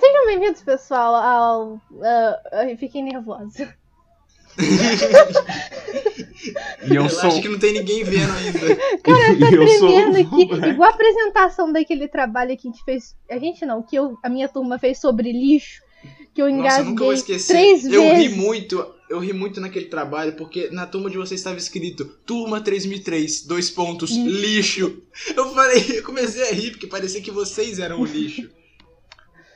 Sejam bem-vindos, pessoal, ao. Uh, fiquei nervosa. e eu sou... acho que não tem ninguém vendo ainda. Cara, eu tô tremendo aqui. Igual a apresentação daquele trabalho que a gente fez. A gente não, que eu, a minha turma fez sobre lixo. Que eu engasguei Nossa, eu nunca vou esquecer. três eu vezes. Eu ri muito. Eu ri muito naquele trabalho, porque na turma de vocês estava escrito Turma 3003, dois pontos, lixo. lixo. Eu falei, eu comecei a rir, porque parecia que vocês eram o lixo.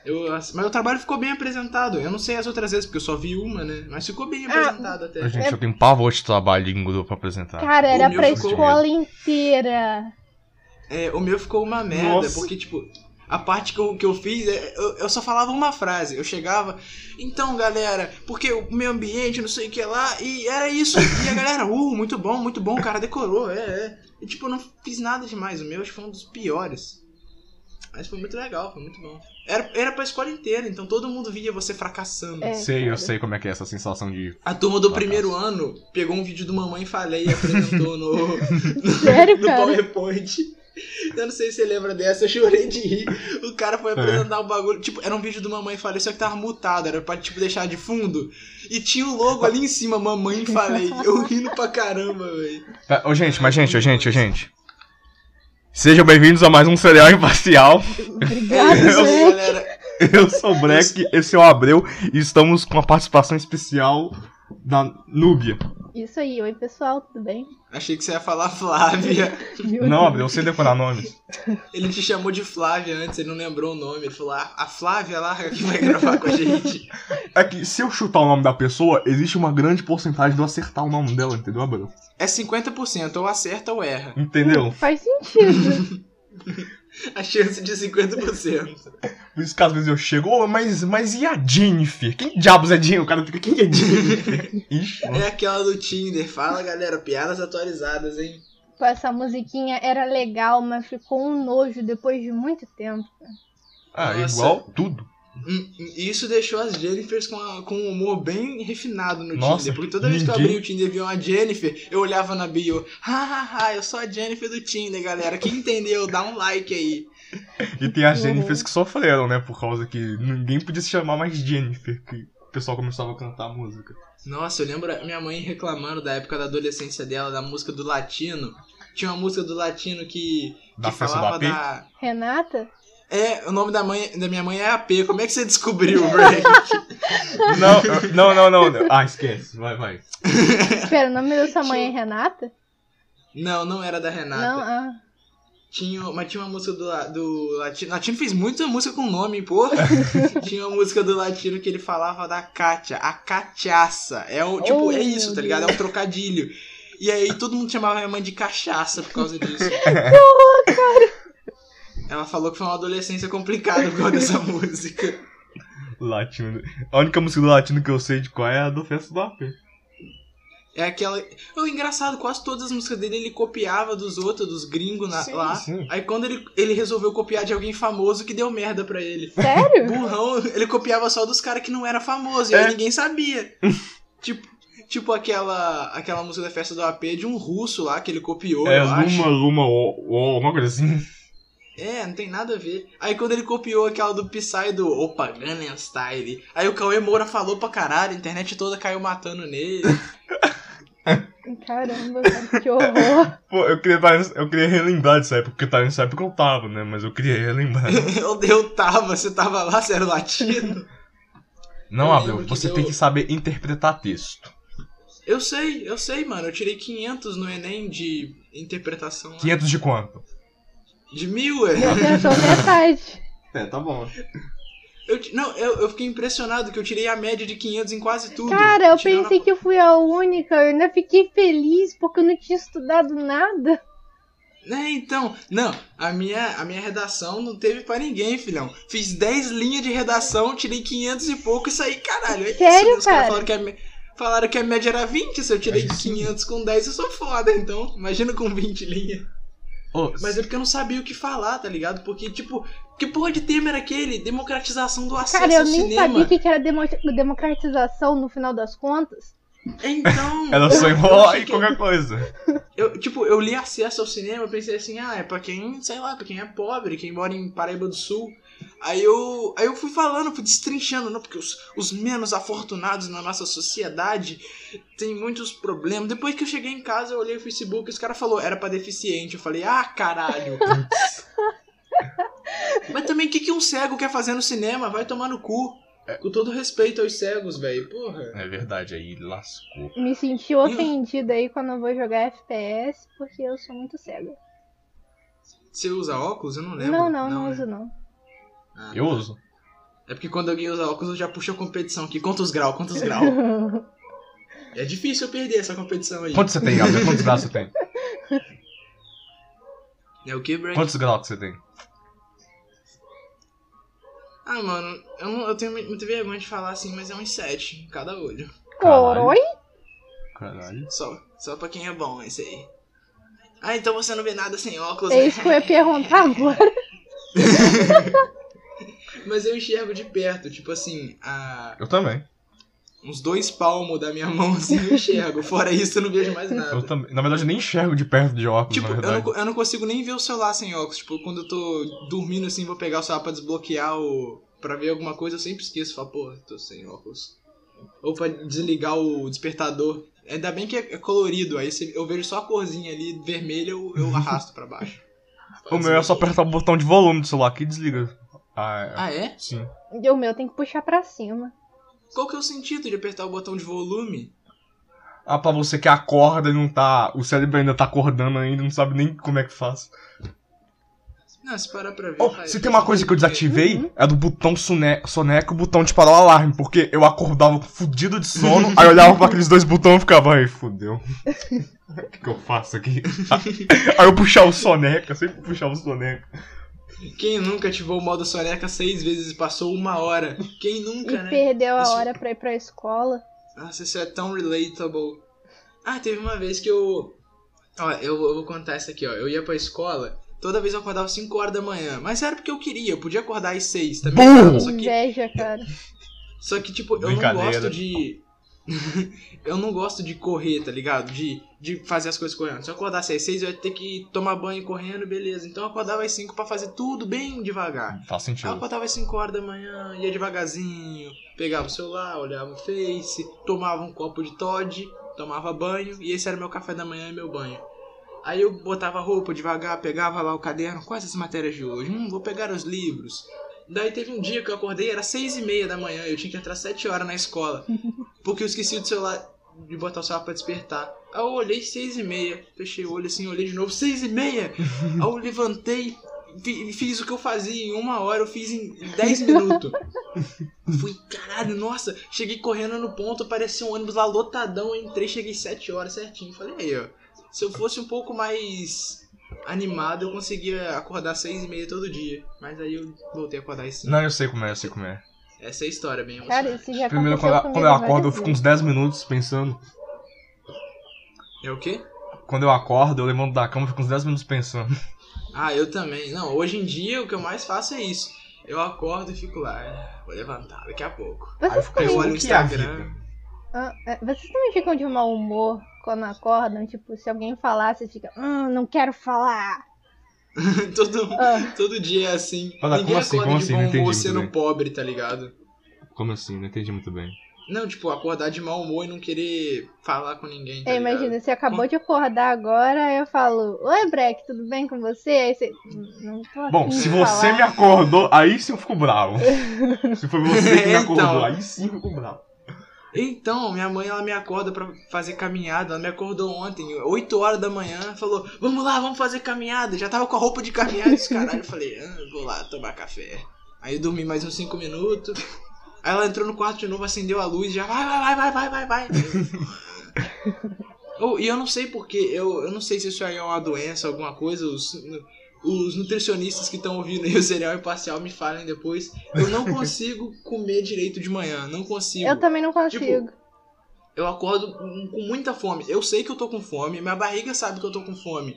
Eu, mas o trabalho ficou bem apresentado. Eu não sei as outras vezes, porque eu só vi uma, né? Mas ficou bem ah, apresentado até. A gente, é... eu tenho pavor de trabalho em grupo pra apresentar. Cara, era pra escola inteira. É, o meu ficou uma merda, Nossa. porque, tipo, a parte que eu, que eu fiz, é, eu, eu só falava uma frase. Eu chegava, então, galera, porque o meio ambiente, não sei o que lá, e era isso. E a galera, uh, muito bom, muito bom, o cara decorou, é, é. E, tipo, eu não fiz nada demais. O meu acho que foi um dos piores. Mas foi muito legal, foi muito bom. Era, era pra escola inteira, então todo mundo via você fracassando. É, sei, cara. eu sei como é que é essa sensação de. A turma do fracasso. primeiro ano pegou um vídeo do Mamãe Falei e apresentou no, no, Sério, no PowerPoint. Eu não sei se você lembra dessa, eu chorei de rir. O cara foi apresentar é. um bagulho. Tipo, era um vídeo do Mamãe Falei, só que tava mutado, era pra tipo, deixar de fundo. E tinha o logo ali em cima, Mamãe Falei. Eu rindo pra caramba, velho. Ô, gente, mas gente, ô, gente, ô, gente. Sejam bem-vindos a mais um Cereal Imparcial. Obrigado, eu, galera. Eu sou o Black, esse é o Abreu e estamos com a participação especial da Núbia. Isso aí, oi pessoal, tudo bem? Achei que você ia falar Flávia. não, Abreu, eu sei decorar nomes. Ele te chamou de Flávia antes, ele não lembrou o nome. Ele falou, ah, a Flávia lá que vai gravar com a gente. É que se eu chutar o nome da pessoa, existe uma grande porcentagem de eu acertar o nome dela, entendeu, Abreu? É 50%, ou acerta ou erra. Entendeu? Hum, faz sentido. a chance de 50%. Por isso que às vezes eu chego, oh, mas, mas e a Jennifer? Quem diabos é Jennifer? O cara fica, quem é Jennifer? Ixi, é aquela do Tinder. Fala, galera, piadas atualizadas, hein? Pô, essa musiquinha era legal, mas ficou um nojo depois de muito tempo. Ah, Nossa. igual tudo. Isso deixou as Jennifers com, a, com um humor bem refinado no Nossa, Tinder. Porque toda vez que eu abri o Tinder e vi uma Jennifer, eu olhava na bio. Hahaha, eu sou a Jennifer do Tinder, galera. Quem entendeu, dá um like aí. E tem as Jennifers que sofreram, né? Por causa que ninguém podia se chamar mais Jennifer. Que o pessoal começava a cantar a música. Nossa, eu lembro minha mãe reclamando da época da adolescência dela, da música do latino. Tinha uma música do latino que, da que falava da. Renata? É, o nome da, mãe, da minha mãe é AP. Como é que você descobriu, Frank? não, não, não, não. Ah, esquece. Vai, vai. Espera, o nome da sua mãe é Renata? Não, não era da Renata. Não, ah. Tinha, mas tinha uma música do, do Latino. Latino fez muita música com nome, porra. tinha uma música do Latino que ele falava da Kátia, a cachaça. É o, tipo, oh, é isso, tá ligado? É um trocadilho. E aí todo mundo chamava minha mãe de cachaça por causa disso. Não, cara. Ela falou que foi uma adolescência complicada por causa dessa música. Latino. A única música do latino que eu sei de qual é a do Festa do AP. É aquela. O engraçado, quase todas as músicas dele ele copiava dos outros, dos gringos na... sim, lá. Sim. Aí quando ele, ele resolveu copiar de alguém famoso que deu merda pra ele. Sério? Burrão, ele copiava só dos caras que não era famoso, e é. aí ninguém sabia. tipo, tipo aquela, aquela música da festa do AP de um russo lá que ele copiou. É, Luma, Luma, uma coisa assim. É, não tem nada a ver. Aí quando ele copiou aquela do Psy do Opa Gangnam Style, aí o Cauê Moura falou pra caralho, a internet toda caiu matando nele. Caramba, que horror. Pô, eu queria, eu queria relembrar disso aí, porque tá nessa época eu tava, né? Mas eu queria relembrar. eu, eu tava, você tava lá, você era latino. Não, Abel, você tem que saber interpretar texto. Eu sei, eu sei, mano. Eu tirei 500 no Enem de interpretação. 500 de quanto? De mil, é? Eu metade. É, tá bom. Eu, não, eu, eu fiquei impressionado que eu tirei a média de 500 em quase tudo. Cara, eu pensei que eu fui a única. Eu ainda fiquei feliz porque eu não tinha estudado nada. É, então, não, a minha, a minha redação não teve para ninguém, filhão. Fiz 10 linhas de redação, tirei 500 e pouco e saí, caralho. É Sério, isso, cara? Falaram que, a, falaram que a média era 20, se eu tirei 500 com 10 eu sou foda, então. Imagina com 20 linhas. Oh, Mas é porque eu não sabia o que falar, tá ligado? Porque, tipo, que porra de tema era aquele? Democratização do acesso Cara, eu nem cinema. sabia o que era democratização no final das contas. Então. Ela só enrola em qualquer coisa. Eu, tipo, eu li acesso ao cinema e pensei assim, ah, é pra quem, sei lá, pra quem é pobre, quem mora em Paraíba do Sul. Aí eu, aí eu fui falando, fui destrinchando, não, porque os, os menos afortunados na nossa sociedade têm muitos problemas. Depois que eu cheguei em casa, eu olhei o Facebook e os caras falaram, era pra deficiente. Eu falei, ah, caralho. Mas também o que, que um cego quer fazer no cinema? Vai tomar no cu. É. Com todo respeito aos cegos, velho. Porra. É verdade, aí lascou. Me senti ofendida aí quando eu vou jogar FPS porque eu sou muito cega. Você usa óculos? Eu não lembro. Não, não, não, não uso não. Ah, eu uso. É porque quando alguém usa óculos, eu já puxo a competição aqui. Quantos graus? Quantos graus? é difícil eu perder essa competição aí. Quantos você tem, Gabriel? Quantos graus você tem? É o que, Break? Quantos graus você tem? Ah, mano, eu, não, eu tenho muita vergonha de falar assim, mas é uns 7 em cada olho. Oi? Caralho. Só, só pra quem é bom, esse aí. Ah, então você não vê nada sem óculos, É né? isso que eu ia perguntar agora. Mas eu enxergo de perto, tipo assim, a... Eu também. uns dois palmos da minha mão assim eu enxergo. Fora isso, eu não vejo mais nada. Eu também. Na verdade, eu nem enxergo de perto de óculos, Tipo, na eu verdade. não, eu não consigo nem ver o celular sem óculos. Tipo, quando eu tô dormindo assim, vou pegar o celular pra desbloquear o. pra ver alguma coisa, eu sempre esqueço. Falo, pô, tô sem óculos. Ou pra desligar o despertador. Ainda bem que é é colorido, aí eu vejo só a corzinha ali, vermelha, eu, eu arrasto pra baixo. O meu é só apertar o botão de volume do celular que desliga. Ah, é. Ah, é? Sim. E o meu tem que puxar pra cima. Qual que é o sentido de apertar o botão de volume? Ah, pra você que acorda e não tá. O cérebro ainda tá acordando ainda, não sabe nem como é que faz. Não, se parar pra ver. Oh, se tem uma coisa que eu desativei, Uhum. é do botão sone- soneca e o botão de parar o alarme, porque eu acordava fudido de sono, aí eu olhava pra aqueles dois botões e ficava, ai, fudeu. O que, que eu faço aqui? aí eu puxava o soneca, sempre puxava o soneca. Quem nunca ativou o modo soneca seis vezes e passou uma hora? Quem nunca, E né? perdeu a Isso- hora pra ir pra escola. Nossa, isso é tão relatable. Ah, teve uma vez que eu. Ó, eu, eu vou contar essa aqui, ó. Eu ia pra escola, toda vez eu acordava 5 horas da manhã. Mas era porque eu queria, eu podia acordar às 6 também. Dava, Só que, Inveja, cara. só que, tipo, eu não gosto de. eu não gosto de correr, tá ligado? De, de fazer as coisas correndo. Se eu acordasse às 6, eu ia ter que tomar banho correndo, beleza. Então eu acordava às 5 pra fazer tudo bem devagar. Faz Aí eu sentido. acordava às 5 horas da manhã, ia devagarzinho, pegava o celular, olhava o Face, tomava um copo de Todd, tomava banho, e esse era meu café da manhã e meu banho. Aí eu botava roupa devagar, pegava lá o caderno, quais as matérias de hoje? Hum, vou pegar os livros. Daí teve um dia que eu acordei, era seis e meia da manhã, eu tinha que entrar sete horas na escola, porque eu esqueci do celular, de botar o celular pra despertar. Aí eu olhei seis e meia, fechei o olho assim, olhei de novo, seis e meia! Aí eu levantei, fi- fiz o que eu fazia em uma hora, eu fiz em 10 minutos. Fui, caralho, nossa, cheguei correndo no ponto, apareceu um ônibus lá lotadão, entrei, cheguei 7 horas certinho. Falei, aí, ó, se eu fosse um pouco mais animado, eu conseguia acordar 6 e meia todo dia. Mas aí eu voltei a acordar às 5. Não, eu sei como é, eu sei como é. Essa é a história, bem Cara, isso já Primeiro, aconteceu quando, eu- comigo quando eu acordo, eu fico uns vezes. 10 minutos pensando. É o quê? Quando eu acordo, eu levanto da cama e fico uns 10 minutos pensando. Ah, eu também. Não, hoje em dia o que eu mais faço é isso. Eu acordo e fico lá, "Ah, vou levantar daqui a pouco. Aí Vocês eu fico, Eu olho o é Instagram. ah, é, vocês também ficam de mau humor quando acordam? Tipo, se alguém falar, você fica, hum, não quero falar. todo, Ah, todo dia é assim. Mas, Ninguém como assim? Como de assim? bom Não entendi sendo bem. pobre, tá ligado? Como assim? Não entendi muito bem. Não, tipo, acordar de mau humor e não querer falar com ninguém. Tá é, imagina, você acabou de acordar agora, aí eu falo, oi Breck, tudo bem com você? Aí você, "Hum, não tô Bom, se você falar." me acordou, aí sim eu fico bravo. se foi você que me Então. acordou, aí sim eu fico bravo. Então, minha mãe, ela me acorda pra fazer caminhada. Ela me acordou ontem, 8 horas da manhã. Falou, vamos lá, vamos fazer caminhada. Já tava com a roupa de caminhada, esse caralho. Eu falei, ah, vou lá tomar café. Aí eu dormi mais uns 5 minutos. Aí ela entrou no quarto de novo, acendeu a luz, já vai, vai, vai, vai, vai, vai, vai. Oh, e eu não sei porque, eu, eu não sei se isso aí é uma doença, alguma coisa. Os, os nutricionistas que estão ouvindo aí o cereal imparcial me falem depois. Eu não consigo comer direito de manhã, não consigo. Eu também não consigo. Tipo, Eu acordo com muita fome. Eu sei que eu tô com fome, minha barriga sabe que eu tô com fome.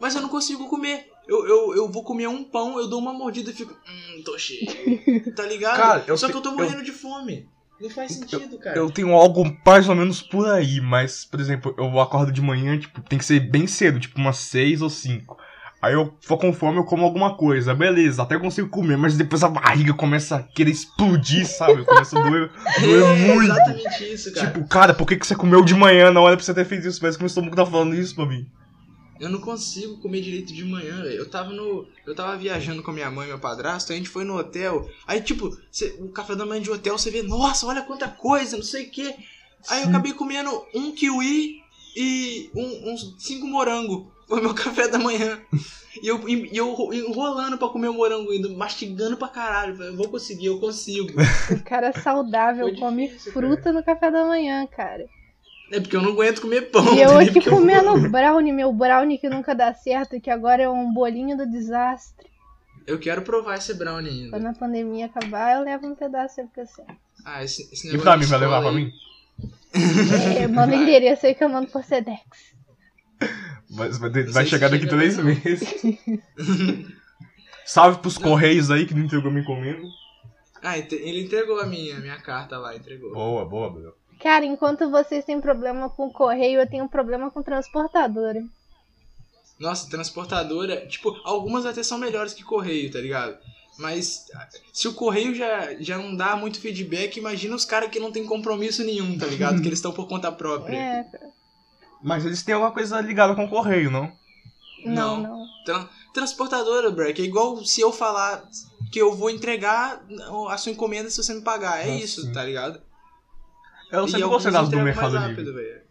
Mas eu não consigo comer. Eu, eu, eu vou comer um pão, eu dou uma mordida e fico. Hum, tô cheio. Tá ligado? Cara, eu Só que eu tô eu- morrendo de fome. Não faz sentido, cara. Eu tenho algo mais ou menos por aí, mas, por exemplo, eu acordo de manhã, tipo, tem que ser bem cedo, tipo umas 6 ou 5. Aí eu tô com fome, eu como alguma coisa. Beleza, até consigo comer, mas depois a barriga começa a querer explodir, sabe? Começa a doer, doer É muito. exatamente isso, cara. Tipo, cara, por que, que você comeu de manhã? Não era pra você ter feito isso, parece que meu estômago tá falando isso pra mim. Eu não consigo comer direito de manhã, velho. Eu tava no. Eu tava viajando com a minha mãe e meu padrasto, a gente foi no hotel. Aí, tipo, cê- o café da manhã de hotel, você vê, nossa, olha quanta coisa, não sei o quê. Aí eu Sim. acabei comendo um kiwi e um- uns cinco morango. Foi meu café da manhã. E eu, e eu enrolando pra comer o morango ainda, mastigando pra caralho. Eu vou conseguir, eu consigo. O cara saudável Foi come difícil, fruta no café da manhã, cara. É porque eu não aguento comer pão. E eu aqui Porque eu- comendo brownie, meu brownie que nunca dá certo, que agora é um bolinho do desastre. Eu quero provar esse brownie Quando ainda. a pandemia acabar, eu levo um pedaço aí pra você. Ah, esse, esse E negócio pra de mim, vai levar escola pra aí- mim? É, manda endereço aí que eu mando por Sedex. Vai, vai, vai chegar daqui chega três meses. Salve pros Correios aí que não entregou minha encomenda. Ah, ele entregou a minha, a minha carta lá, entregou. Boa, boa, boa. Cara, enquanto vocês têm problema com correio, eu tenho problema com transportadora. Nossa, transportadora, tipo, algumas até são melhores que correio, tá ligado? Mas se o correio já, já não dá muito feedback, imagina os caras que não tem compromisso nenhum, tá ligado? que eles estão por conta própria. É, Mas eles têm alguma coisa ligada com o correio, não? não, Não. não. Tran- transportadora, Breck, é igual se eu falar que eu vou entregar a sua encomenda se você me pagar. É Ah, isso, sim. tá ligado? Eu E sempre alguns gostei das do Mercado Livre. rápido.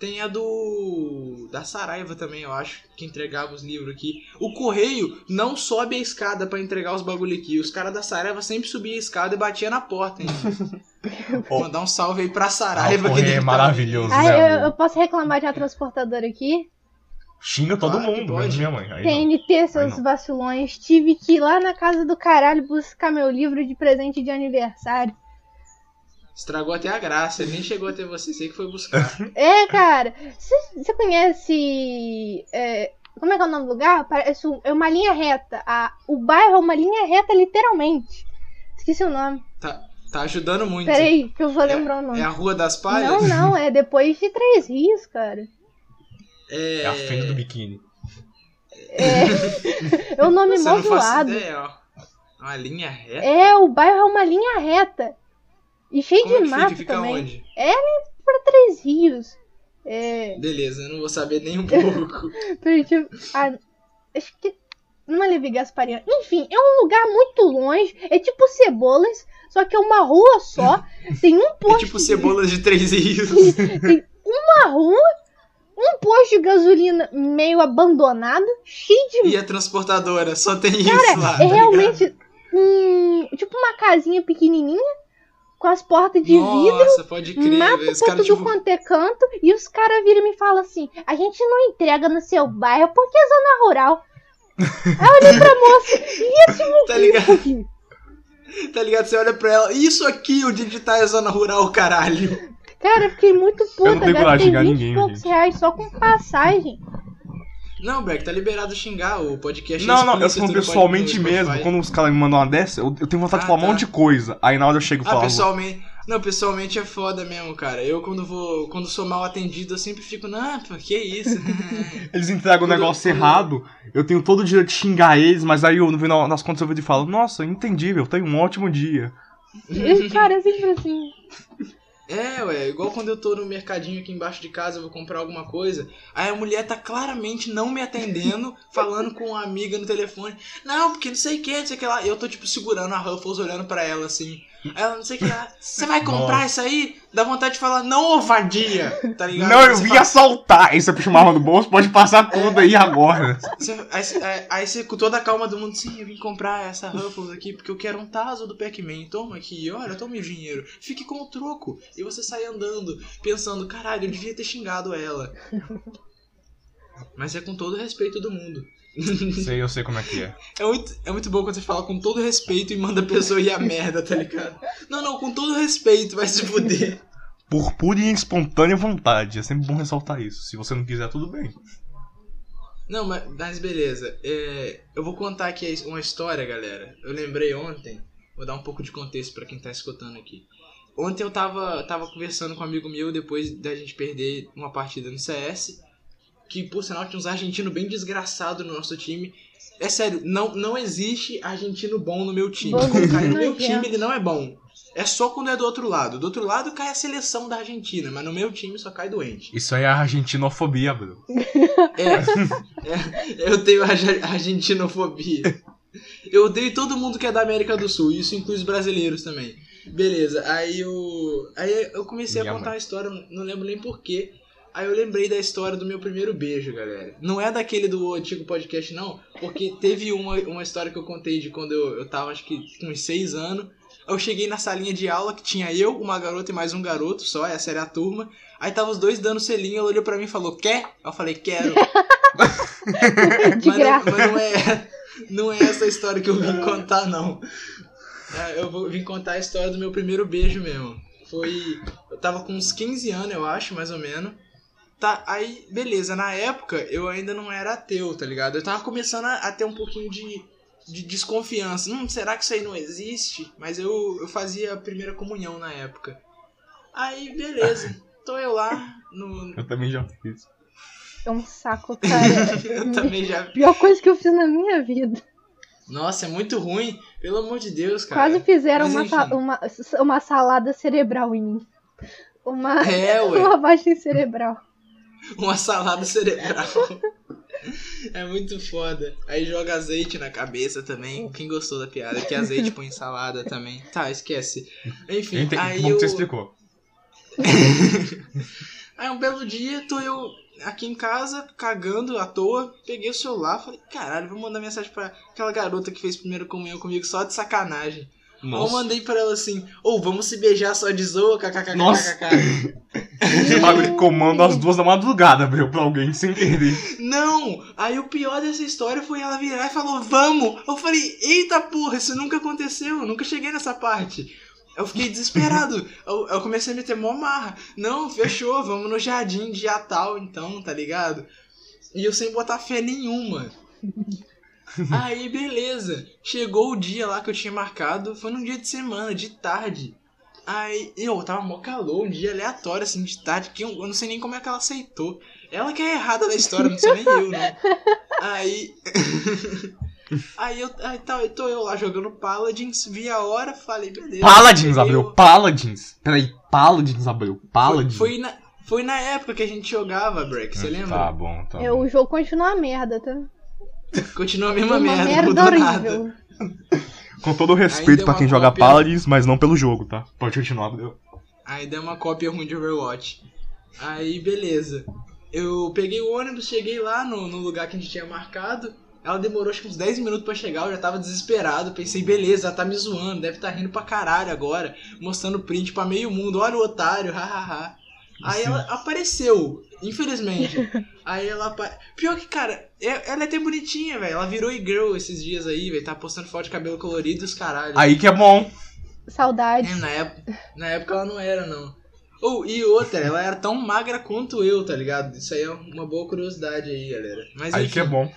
Tem a do. da Saraiva também, eu acho, que entregava os livros aqui. O correio não sobe a escada pra entregar os bagulho aqui. Os caras da Saraiva sempre subiam a escada e batia na porta, hein? Ó. Mandar um salve aí pra Ah, Saraiva. o que correio deve é tá- maravilhoso, Ah, né? eu, eu posso reclamar de uma transportadora aqui? Xinga todo Claro que mundo, pode. menos minha mãe. Aí não. TNT, seus não. vacilões. Tive que ir lá na casa do caralho buscar meu livro de presente de aniversário. Estragou até a graça, nem chegou até você, sei que foi buscar. É, cara. Você conhece. é, como é que é o nome do lugar? Parece um- é uma linha reta. A, o bairro é uma linha reta, literalmente. Esqueci o nome. Tá, tá ajudando muito. Peraí, que eu vou lembrar o nome. É a Rua das Palhas? Não, não, é depois de Três Rios, cara. É, É a fenda do biquíni. É, é o nome mó zoado. ó. Uma linha reta? É, o bairro é uma linha reta. E cheio Como é de que mato fica? Também. onde? Pra Três Rios. É. Beleza, eu não vou saber nem um pouco. Eu- ah, acho que. Não é Levi Gasparian. Enfim, é um lugar muito longe. É tipo Cebolas, só que é uma rua só. Tem um É posto. tipo cebolas de três rios. uma rua, um posto de gasolina meio abandonado, cheio de. E a transportadora, só tem isso lá. é tá realmente. hum, tipo uma casinha pequenininha, com as portas de ligado? vidro. Nossa, pode crer, Mato velho. Os tudo tipo. quanto é canto e os caras viram e me falam assim: a gente não entrega no seu bairro porque é zona rural. Aí eu olhei pra moça e esse Tá ligado? aqui. Tá ligado? Você olha pra ela. Isso aqui, o digital é zona rural, caralho. Cara, eu fiquei muito puta. Eu não tenho coragem Gastei de xingar 20 e ninguém, poucos gente. reais só com passagem. Não, Breck, tá liberado xingar o podcast. Não, não, eu no pessoalmente mesmo. Quando os caras me mandam uma dessa, eu, eu tenho vontade de Ah, falar um tá. monte de coisa. Aí na hora eu chego e Ah, falo. pessoalmente. Não, pessoalmente é foda mesmo, cara. Eu quando vou. Quando sou mal atendido, eu sempre fico, não, pô, que isso? Eles entregam o negócio quando- errado, eu tenho todo o direito de xingar eles, mas aí eu, no final das contas eu vou e falo, nossa, entendível, tenho um ótimo dia. Cara, é sempre assim. É, ué, igual quando eu tô no mercadinho aqui embaixo de casa, eu vou comprar alguma coisa, aí a mulher tá claramente não me atendendo, falando com uma amiga no telefone, não, porque não sei o que, não sei o que lá, eu tô tipo segurando a Ruffles olhando pra ela assim, ela não sei o que lá, você vai comprar Nossa. isso aí? Dá vontade de falar, não, vadia, tá ligado? Não, eu vim fala- assaltar. Aí você puxa uma arma do bolso, pode passar tudo aí agora. Você- aí, você- aí- aí você com toda a calma do mundo, sim, eu vim comprar essa Ruffles aqui porque eu quero um Tazo do Pac-Man. Toma aqui, olha, toma o dinheiro. Fique com o troco. E você sai andando, pensando, caralho, eu devia ter xingado ela. Mas é com todo o respeito do mundo. Sei, eu sei como é que é. É muito, é muito bom quando você fala com todo respeito e manda a pessoa ir a merda, tá ligado? Não, não, com todo respeito, vai se fuder. Por pura e espontânea vontade. É sempre bom ressaltar isso. Se você não quiser, tudo bem. Não, mas, mas beleza. É, eu vou contar aqui uma história, galera. Eu lembrei ontem. Vou dar um pouco de contexto pra quem tá escutando aqui. Ontem eu tava, tava conversando com um amigo meu depois da gente perder uma partida no CS. Que por sinal tinha uns argentinos bem desgraçados no nosso time. É sério, não, não existe argentino bom no meu time. Quando cai no meu time, ele não é bom. É só quando é do outro lado. Do outro lado cai a seleção da Argentina, mas no meu time só cai doente. Isso aí é argentinofobia, bro. É, é, eu tenho arge- argentinofobia. Eu odeio todo mundo que é da América do Sul, isso inclui os brasileiros também. Beleza, aí eu. Aí eu comecei Minha a contar mãe. a história, não lembro nem porquê. Aí eu lembrei da história do meu primeiro beijo, galera. Não é daquele do antigo podcast, não, porque teve uma, uma história que eu contei de quando eu, eu tava, acho que com uns seis anos. Eu cheguei na salinha de aula que tinha eu, uma garota e mais um garoto só, essa era a turma. Aí tava os dois dando selinho, ela olhou pra mim e falou, quer? Eu falei, quero. Mas. Não, mas não é, não é essa história que eu vim contar, não. É, Eu vou vim contar a história do meu primeiro beijo mesmo. Foi. Eu tava com uns 15 anos, eu acho, mais ou menos. Tá, aí, beleza, na época eu ainda não era ateu, tá ligado? Eu tava começando a, a ter um pouquinho de, de desconfiança. Hum, será que isso aí não existe? Mas eu, eu fazia a primeira comunhão na época. Aí, beleza. Tô eu lá no. Eu também já fiz. É um saco, cara. Eu também já. Pior coisa que eu fiz na minha vida. Nossa, é muito ruim. Pelo amor de Deus, cara. Quase fizeram Mas uma, uma, uma salada cerebral em mim. Uma É, ué. lavagem cerebral. Uma salada cerebral. É muito foda. Aí joga azeite na cabeça também. Quem gostou da piada? Que azeite põe em salada também. Tá, esquece. Enfim, Ente- aí Bom eu... você explicou. Aí um belo dia, tô eu aqui em casa, cagando à toa, peguei o celular, falei, caralho, vou mandar mensagem pra aquela garota que fez primeiro comunhão comigo só de sacanagem. Aí eu mandei pra ela assim, ou vamos se beijar só de zoa, kkkk. Que comanda às duas da madrugada, bro, pra alguém sem querer. Não! Aí o pior dessa história foi ela virar e falou, vamos! Eu falei, eita porra, isso nunca aconteceu, eu nunca cheguei nessa parte. Eu fiquei desesperado. eu, eu comecei a meter mó marra. Não, fechou, vamos no jardim dia tal, então, tá ligado? E eu sem botar fé nenhuma. Aí, beleza. Chegou o dia lá que eu tinha marcado. Foi num dia de semana, de tarde. Aí, eu tava mó calor, um dia aleatório, assim, de tarde, que eu, eu não sei nem como é que ela aceitou. Ela que é errada da história, não sou nem eu, não. Aí. aí eu. Aí tá, eu tô eu lá jogando Paladins, vi a hora, falei, beleza. Paladins, Abreu. o- Paladins. Peraí, Paladins, Abreu. Paladins. Foi, foi, na, foi na época que a gente jogava, Break, você lembra? Tá bom, tá É, bom. o jogo continua uma merda, tá? Continua a mesma Uma merda, merda, horrível. Com todo o Ainda respeito é pra uma quem joga cópia- Paladins, mas não pelo jogo, tá? Pode continuar, Abreu. Aí deu uma cópia ruim de Overwatch. Aí, beleza. Eu peguei o ônibus, cheguei lá no, no lugar que a gente tinha marcado. Ela demorou acho que uns 10 minutos pra chegar, eu já tava desesperado. Pensei, beleza, ela tá me zoando, deve tá rindo pra caralho agora. Mostrando print pra meio mundo, olha o otário, hahaha. Aí Sim. ela apareceu, infelizmente. Aí ela. Pior que, cara, é- ela é até bonitinha, velho. Ela virou e-girl esses dias aí, velho. Tá postando foto de cabelo colorido e os caralho. Aí que é bom. Saudade. É, na, época, na época ela não era, não. Ou, e outra, ela era tão magra quanto eu, tá ligado? Isso aí é uma boa curiosidade aí, galera. Mas Aí enfim, que é bom.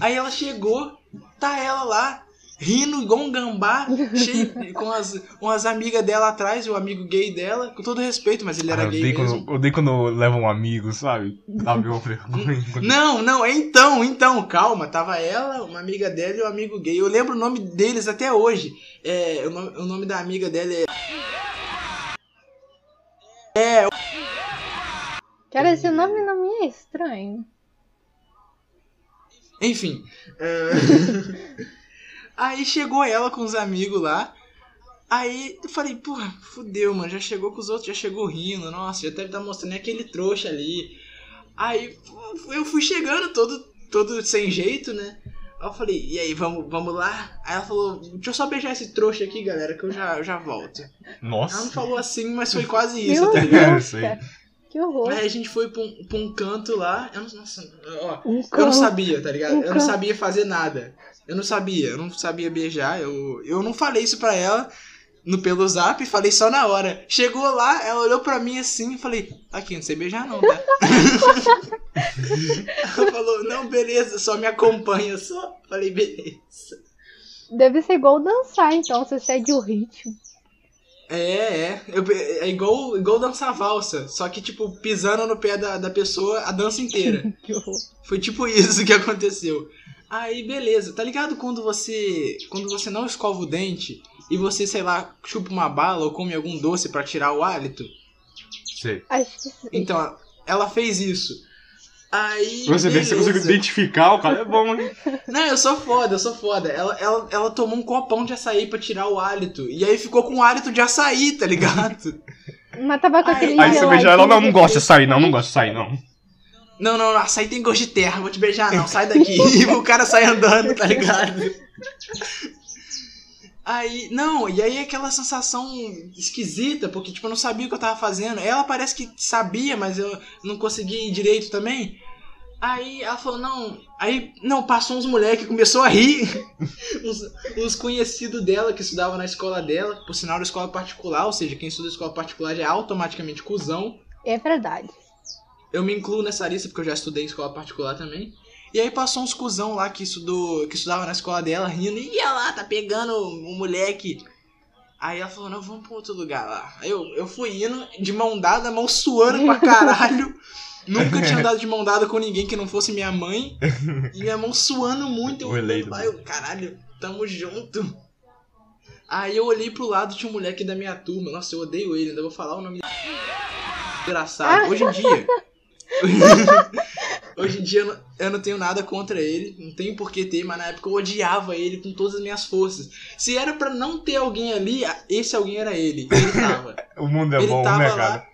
aí ela chegou, tá ela lá, rindo igual um gambá, cheio, com as, com as amigas dela atrás, e o amigo gay dela, com todo respeito, mas ele era Ah, eu gay odeio mesmo. quando, eu odeio quando levam um amigo, sabe? Dá uma vergonha. Não, não, então, então, calma. Tava ela, uma amiga dela e o amigo gay. Eu lembro o nome deles até hoje. É, o, nome, o nome da amiga dela é. Cara, esse nome não me é estranho. Enfim. é, Aí chegou ela com os amigos lá. Aí eu falei, porra, fudeu, mano. Já chegou com os outros, já chegou rindo. Nossa, já deve estar mostrando nem aquele trouxa ali. Aí eu fui chegando todo, todo sem jeito, né? Aí eu falei, e aí, vamos, vamos lá? Aí ela falou, deixa eu só beijar esse trouxa aqui, galera, que eu já, eu já volto. Ela não Nossa. falou assim, mas foi quase isso, tá É, ligado? Que horror. Aí a gente foi pra um, pra um canto lá. Eu não, nossa, ó, Um eu não sabia, tá ligado? Um Eu não sabia fazer nada. Eu não sabia, eu não sabia beijar. Eu, eu não falei isso pra ela no pelo zap, falei só na hora. Chegou lá, ela olhou pra mim assim e falei: Aqui, não sei beijar não, tá? ela falou: Não, beleza, só me acompanha só. Falei: Beleza. Deve ser igual dançar, então. Você segue o ritmo. É, é. Eu- é igual, igual dançar valsa. Só que, tipo, pisando no pé da, da pessoa a dança inteira. Foi tipo isso que aconteceu. Aí, beleza. Tá ligado quando você. Quando você não escova o dente e você, sei lá, chupa uma bala ou come algum doce pra tirar o hálito? Sei. Então, ela fez isso. Aí. Você vê que você consegue identificar o cara, é bom, hein? Não, eu sou foda, eu sou foda. Ela, ela, ela tomou um copão de açaí pra tirar o hálito. E aí ficou com hálito de açaí, tá ligado? Mas tava com Aí- aquele Aí você geladinho beija ela, não, não de gosto de sair, não, não gosto de sair, não. Não, não, não, açaí tem gosto de terra, vou te beijar não, sai daqui. E o cara sai andando, tá ligado? Aí, não, e aí aquela sensação esquisita, porque tipo, eu não sabia o que eu tava fazendo. Ela parece que sabia, mas eu não conseguia ir direito também. Aí ela falou, não. Aí, não, passou uns moleques, começou a rir. uns, uns conhecidos dela que estudavam na escola dela, por sinal, era escola particular, ou seja, quem estuda escola particular já é automaticamente cuzão. É verdade. Eu me incluo nessa lista porque eu já estudei em escola particular também. E aí passou uns cuzão lá que, estudou, que estudava na escola dela, rindo, e ela lá, tá pegando o moleque. Aí ela falou, não, vamos pra outro lugar lá. Aí eu, eu fui indo, de mão dada, mão suando pra caralho. Nunca tinha andado de mão dada com ninguém que não fosse minha mãe. E minha mão suando muito. Eu, O eleito. Aí eu, caralho, tamo junto. Aí eu olhei pro lado, tinha um moleque da minha turma. Nossa, eu odeio ele, ainda vou falar o nome dele. Engraçado. Hoje em dia. Hoje em dia eu não, eu não tenho nada contra ele, não tenho por que ter, mas na época eu odiava ele com todas as minhas forças. Se era pra não ter alguém ali, esse alguém era ele. Ele tava. O mundo é ele bom, tava né, lá. cara?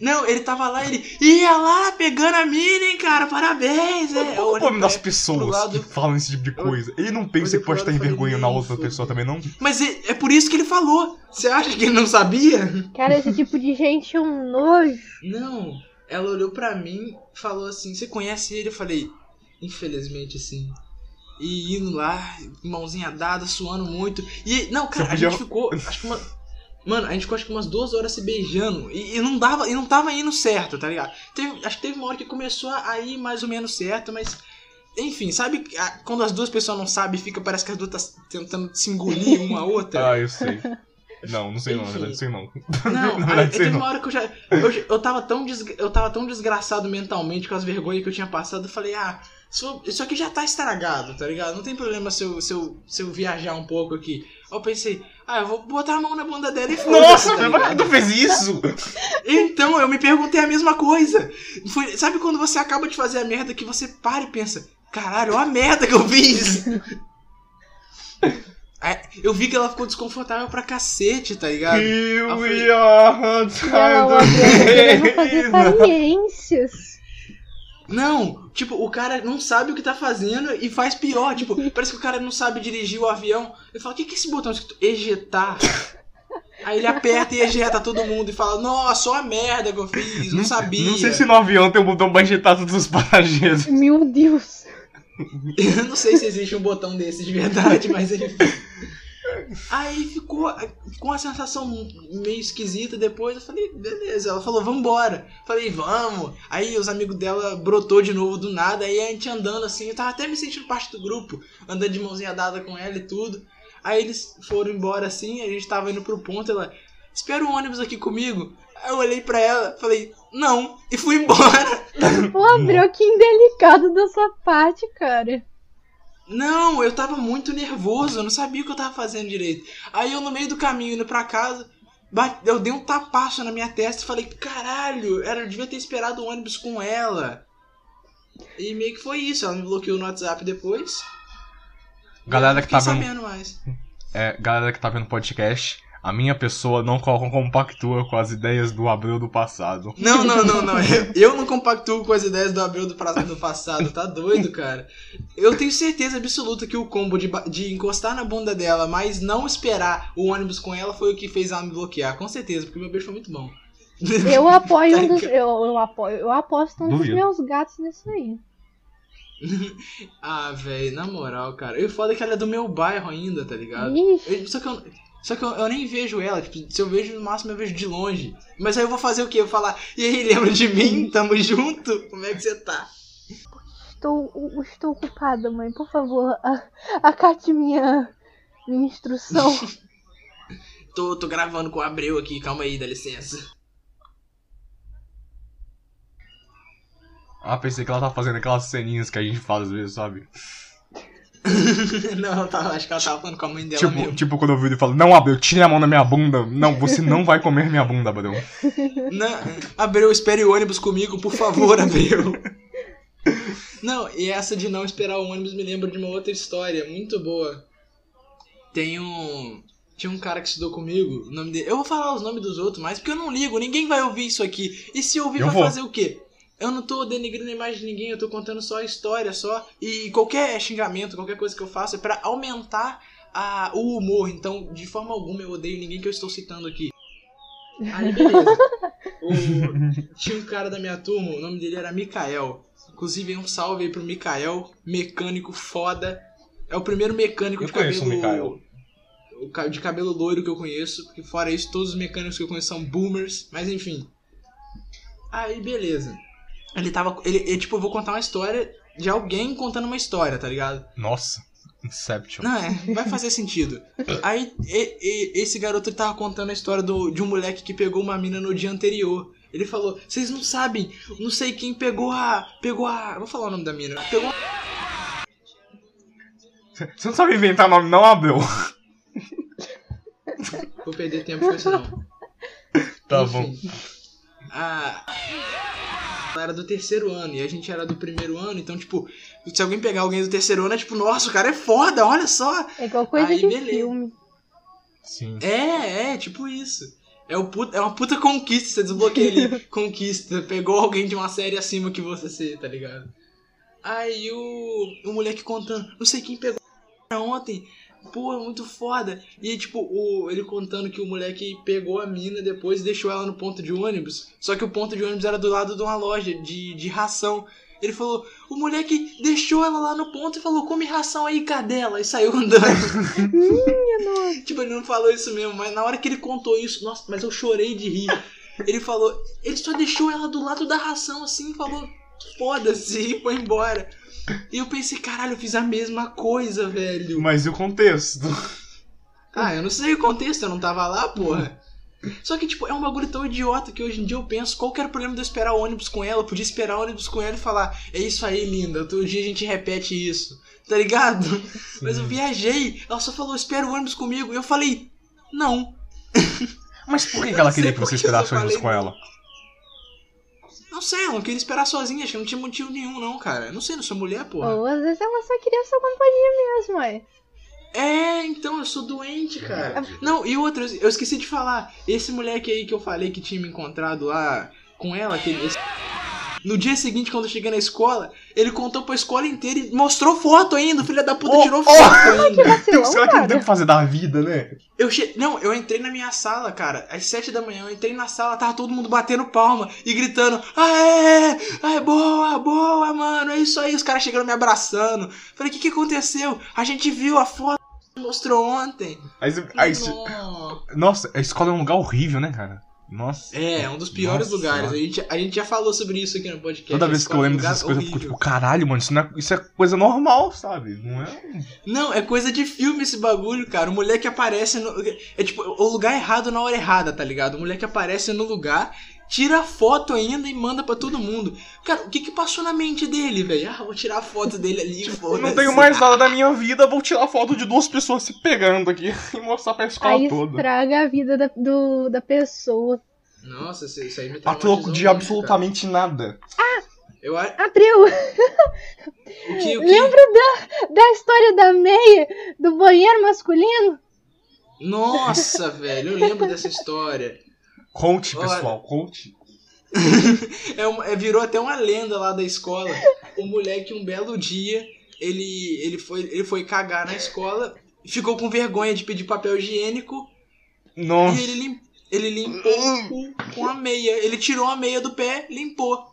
Não, ele tava lá, ele ia lá pegando a mina, hein, cara, parabéns. É. Qual o nome das pessoas lado- que falam esse tipo de coisa? Ele não pensa que pode estar envergonhando a "Nem outra fudeu." pessoa também, não? Mas é, é por isso que ele falou. Você acha que ele não sabia? Cara, esse tipo de gente é um nojo. Não. Ela olhou pra mim e falou assim: Você conhece ele? Eu falei: Infelizmente, sim. E indo lá, mãozinha dada, suando muito. E, não, cara, a gente ficou. Acho que uma. Mano, a gente ficou acho que umas duas horas se beijando. E, e não dava, e não tava indo certo, tá ligado? Teve- acho que teve uma hora que começou a ir mais ou menos certo, mas. Enfim, sabe quando as duas pessoas não sabem, fica, parece que as duas tá tentando se engolir uma a outra? Ah, eu sei. Não, não sei não, na verdade, não sei não. Não, Na aí, verdade, sei teve não. uma hora que eu já. Eu, eu, tava tão desgra- eu tava tão desgraçado mentalmente com as vergonhas que eu tinha passado. Eu falei, ah, isso, isso aqui já tá estragado, tá ligado? Não tem problema se eu, se eu, se eu viajar um pouco aqui. Aí eu pensei, ah, eu vou botar a mão na bunda dela e foda Nossa, tá mas tu fez isso? Então, eu me perguntei a mesma coisa. Foi, sabe quando você acaba de fazer a merda que você para e pensa, caralho, olha a merda que eu fiz. Aí, eu vi que ela ficou desconfortável pra cacete, tá ligado? Eu we are, saliências. Não, tipo, o cara não sabe o que tá fazendo e faz pior. Tipo, parece que o cara não sabe dirigir o avião. Ele fala, o que que é esse botão escrito ejetar? Aí ele aperta e ejeta todo mundo e fala, nossa, olha a merda que eu fiz, não, sabia. Não sei se no avião tem um botão pra injetar todos os passageiros. Meu Deus. Eu não sei se existe um botão desse de verdade, mas enfim. Aí ficou, ficou uma sensação meio esquisita depois. Eu falei, beleza. Ela falou, vambora. Falei, vamos. Aí os amigos dela brotou de novo do nada. Aí a gente andando assim, eu tava até me sentindo parte do grupo, andando de mãozinha dada com ela e tudo. Aí eles foram embora assim, a gente tava indo pro ponto. Ela, espera o ônibus aqui comigo. Aí eu olhei pra ela, falei, não, e fui embora. Ô, Abreu, que indelicado da sua parte, cara. Não, eu tava muito nervoso, eu não sabia o que eu tava fazendo direito. Aí eu, no meio do caminho, indo pra casa, bate- eu dei um tapaço na minha testa e falei, caralho, era, eu devia ter esperado o ônibus com ela. E meio que foi isso, ela me bloqueou no WhatsApp depois. Galera Eu que tá vendo, sabendo mais. é, galera que tá vendo podcast, a minha pessoa não co- compactua com as ideias do Abreu do passado. Não, não, não, não. Eu, eu não compactuo com as ideias do Abreu do, pra- do passado, tá doido, cara? Eu tenho certeza absoluta que o combo de, de encostar na bunda dela, mas não esperar o ônibus com ela foi o que fez ela me bloquear, com certeza, porque meu beijo foi muito bom. Eu apoio um dos. Eu, eu apoio. Eu aposto um dos meus gatos nisso aí. Ah, velho, na moral, cara. E foda é que ela é do meu bairro ainda, tá ligado? Eu- só que, eu, só que eu, eu nem vejo ela. Tipo, se eu vejo no máximo, eu vejo de longe. Mas aí eu vou fazer o quê? Eu vou falar, e aí, lembra de mim? Tamo junto? Como é que você tá? Estou, estou ocupada, mãe. Por favor, acate minha, minha instrução. Tô, tô gravando com o Abreu aqui, calma aí, dá licença. Ah, pensei que ela tava fazendo aquelas ceninhas que a gente faz às vezes, sabe? não, acho que ela tava falando com a mãe dela Tipo, mesmo. tipo quando eu vi ele falo, não, Abreu, tire a mão da minha bunda. Não, você não vai comer minha bunda, Abreu. Não, Abreu, espere o ônibus comigo, por favor, Abreu. Não, e essa de não esperar o ônibus me lembra de uma outra história muito boa. Tem um. Tinha um cara que estudou comigo, o nome dele. Eu vou falar os nomes dos outros, mas porque eu não ligo, ninguém vai ouvir isso aqui. E se ouvir, Eu vai vou. fazer o quê? Eu não tô denigrindo a imagem de ninguém, eu tô contando só a história, só. E qualquer xingamento, qualquer coisa que eu faço é pra aumentar a, o humor. Então, de forma alguma, eu odeio ninguém que eu estou citando aqui. Aí, beleza. O- tinha um cara da minha turma, o nome dele era Mikael. Inclusive, um salve aí pro Mikael, mecânico foda. É o primeiro mecânico Eu de conheço cabelo. Mikael. De cabelo loiro que eu conheço. Porque fora isso, todos os mecânicos que eu conheço são boomers. Mas enfim. Aí, beleza. Ele tava. Ele, ele, tipo, eu vou contar uma história de alguém contando uma história, tá ligado? Nossa, Inception. Não, é, vai fazer sentido. Aí, e- e- esse garoto ele tava contando a história do, de um moleque que pegou uma mina no dia anterior. Ele falou, vocês não sabem, não sei quem pegou a. Pegou a. Vou falar o nome da mina. Pegou Você não sabe inventar nome, não, Abreu. Vou perder tempo com isso não. Tá Enfim, bom. A... Ela era do terceiro ano e a gente era do primeiro ano, então, tipo, se alguém pegar alguém do terceiro ano, é tipo, nossa, o cara é foda, olha só. É igual coisa Aí, de beleza. filme. Sim. É, é, tipo isso. É, o puta- é uma puta conquista, você desbloqueia ali, conquista. Pegou alguém de uma série acima que você ser, tá ligado? Aí o, o moleque contando, não sei quem pegou ontem, pô, muito foda. E tipo, o, ele contando que o moleque pegou a mina depois e deixou ela no ponto de ônibus. Só que o ponto de ônibus era do lado de uma loja de, de ração. Ele falou, o moleque deixou ela lá no ponto e falou, come ração aí, cadela, e saiu andando. Tipo, ele não falou isso mesmo, mas na hora que ele contou isso, nossa, mas eu chorei de rir. Ele falou, ele só deixou ela do lado da ração assim e falou, foda-se, e foi embora. E eu pensei, caralho, eu fiz a mesma coisa, velho. Mas e o contexto? Ah, eu não sei o contexto, eu não tava lá, porra. Só que, tipo, é um bagulho tão idiota que hoje em dia eu penso, qual que era o problema de eu esperar o ônibus com ela? Eu podia esperar o ônibus com ela e falar, é isso aí, linda, outro dia a gente repete isso. Tá ligado? Mas eu viajei, ela só falou, espera o ônibus comigo. E eu falei, não. Mas por que que ela queria que você esperasse o ônibus com ela? Não sei, eu não queria esperar sozinha, acho que não tinha motivo nenhum, não, cara. Não sei, não sou mulher, porra. Ou às vezes ela só queria sua companhia mesmo, ué. É, então, eu sou doente, cara. Não, e outra, eu esqueci de falar. Esse moleque aí que eu falei que tinha me encontrado lá com ela, que esse- no dia seguinte, quando eu cheguei na escola, ele contou pra escola inteira e mostrou foto ainda. O filho da puta Oh, tirou oh! foto ainda. Vacilão, Será que não tem o que fazer da vida, né? Eu che... Não, eu entrei na minha sala, cara, às sete da manhã. Eu entrei na sala, tava todo mundo batendo palma e gritando: Aê! Aê, boa, boa, mano, é isso aí. Os caras chegando me abraçando. Falei: O que, que aconteceu? A gente viu a foto que mostrou ontem. Aí, você- aí, nossa, a escola é um lugar horrível, né, cara? Nossa. É, é um dos piores Nossa, lugares. A gente, a gente já falou sobre isso aqui no podcast. Toda vez que eu é lembro dessas coisas, eu fico tipo, caralho, mano, isso, não é, isso é coisa normal, sabe? Não é. Não, é coisa de filme esse bagulho, cara. O moleque aparece no. É tipo, o lugar errado na hora errada, tá ligado? O moleque aparece no lugar, tira a foto ainda e manda pra todo mundo. Cara, o que que passou na mente dele, velho? Ah, vou tirar a foto dele ali, Eu foda não tenho mais nada da minha vida, vou tirar foto de duas pessoas se pegando aqui e mostrar pra escola Aí toda. estraga a vida da, do, da pessoa. Nossa, isso isso aí me A troco de absolutamente nada. cara. Eu acho. Abril, O que, o que... lembra da, da história da meia do banheiro masculino? Nossa, velho, eu lembro dessa história. Conte, Olha. pessoal, conte. É uma- é, virou até uma lenda lá da escola. O moleque, um belo dia, ele, ele, foi, ele foi cagar na escola, ficou com vergonha de pedir papel higiênico Nossa. e ele, lim, ele limpou com a meia. Ele tirou a meia do pé, limpou.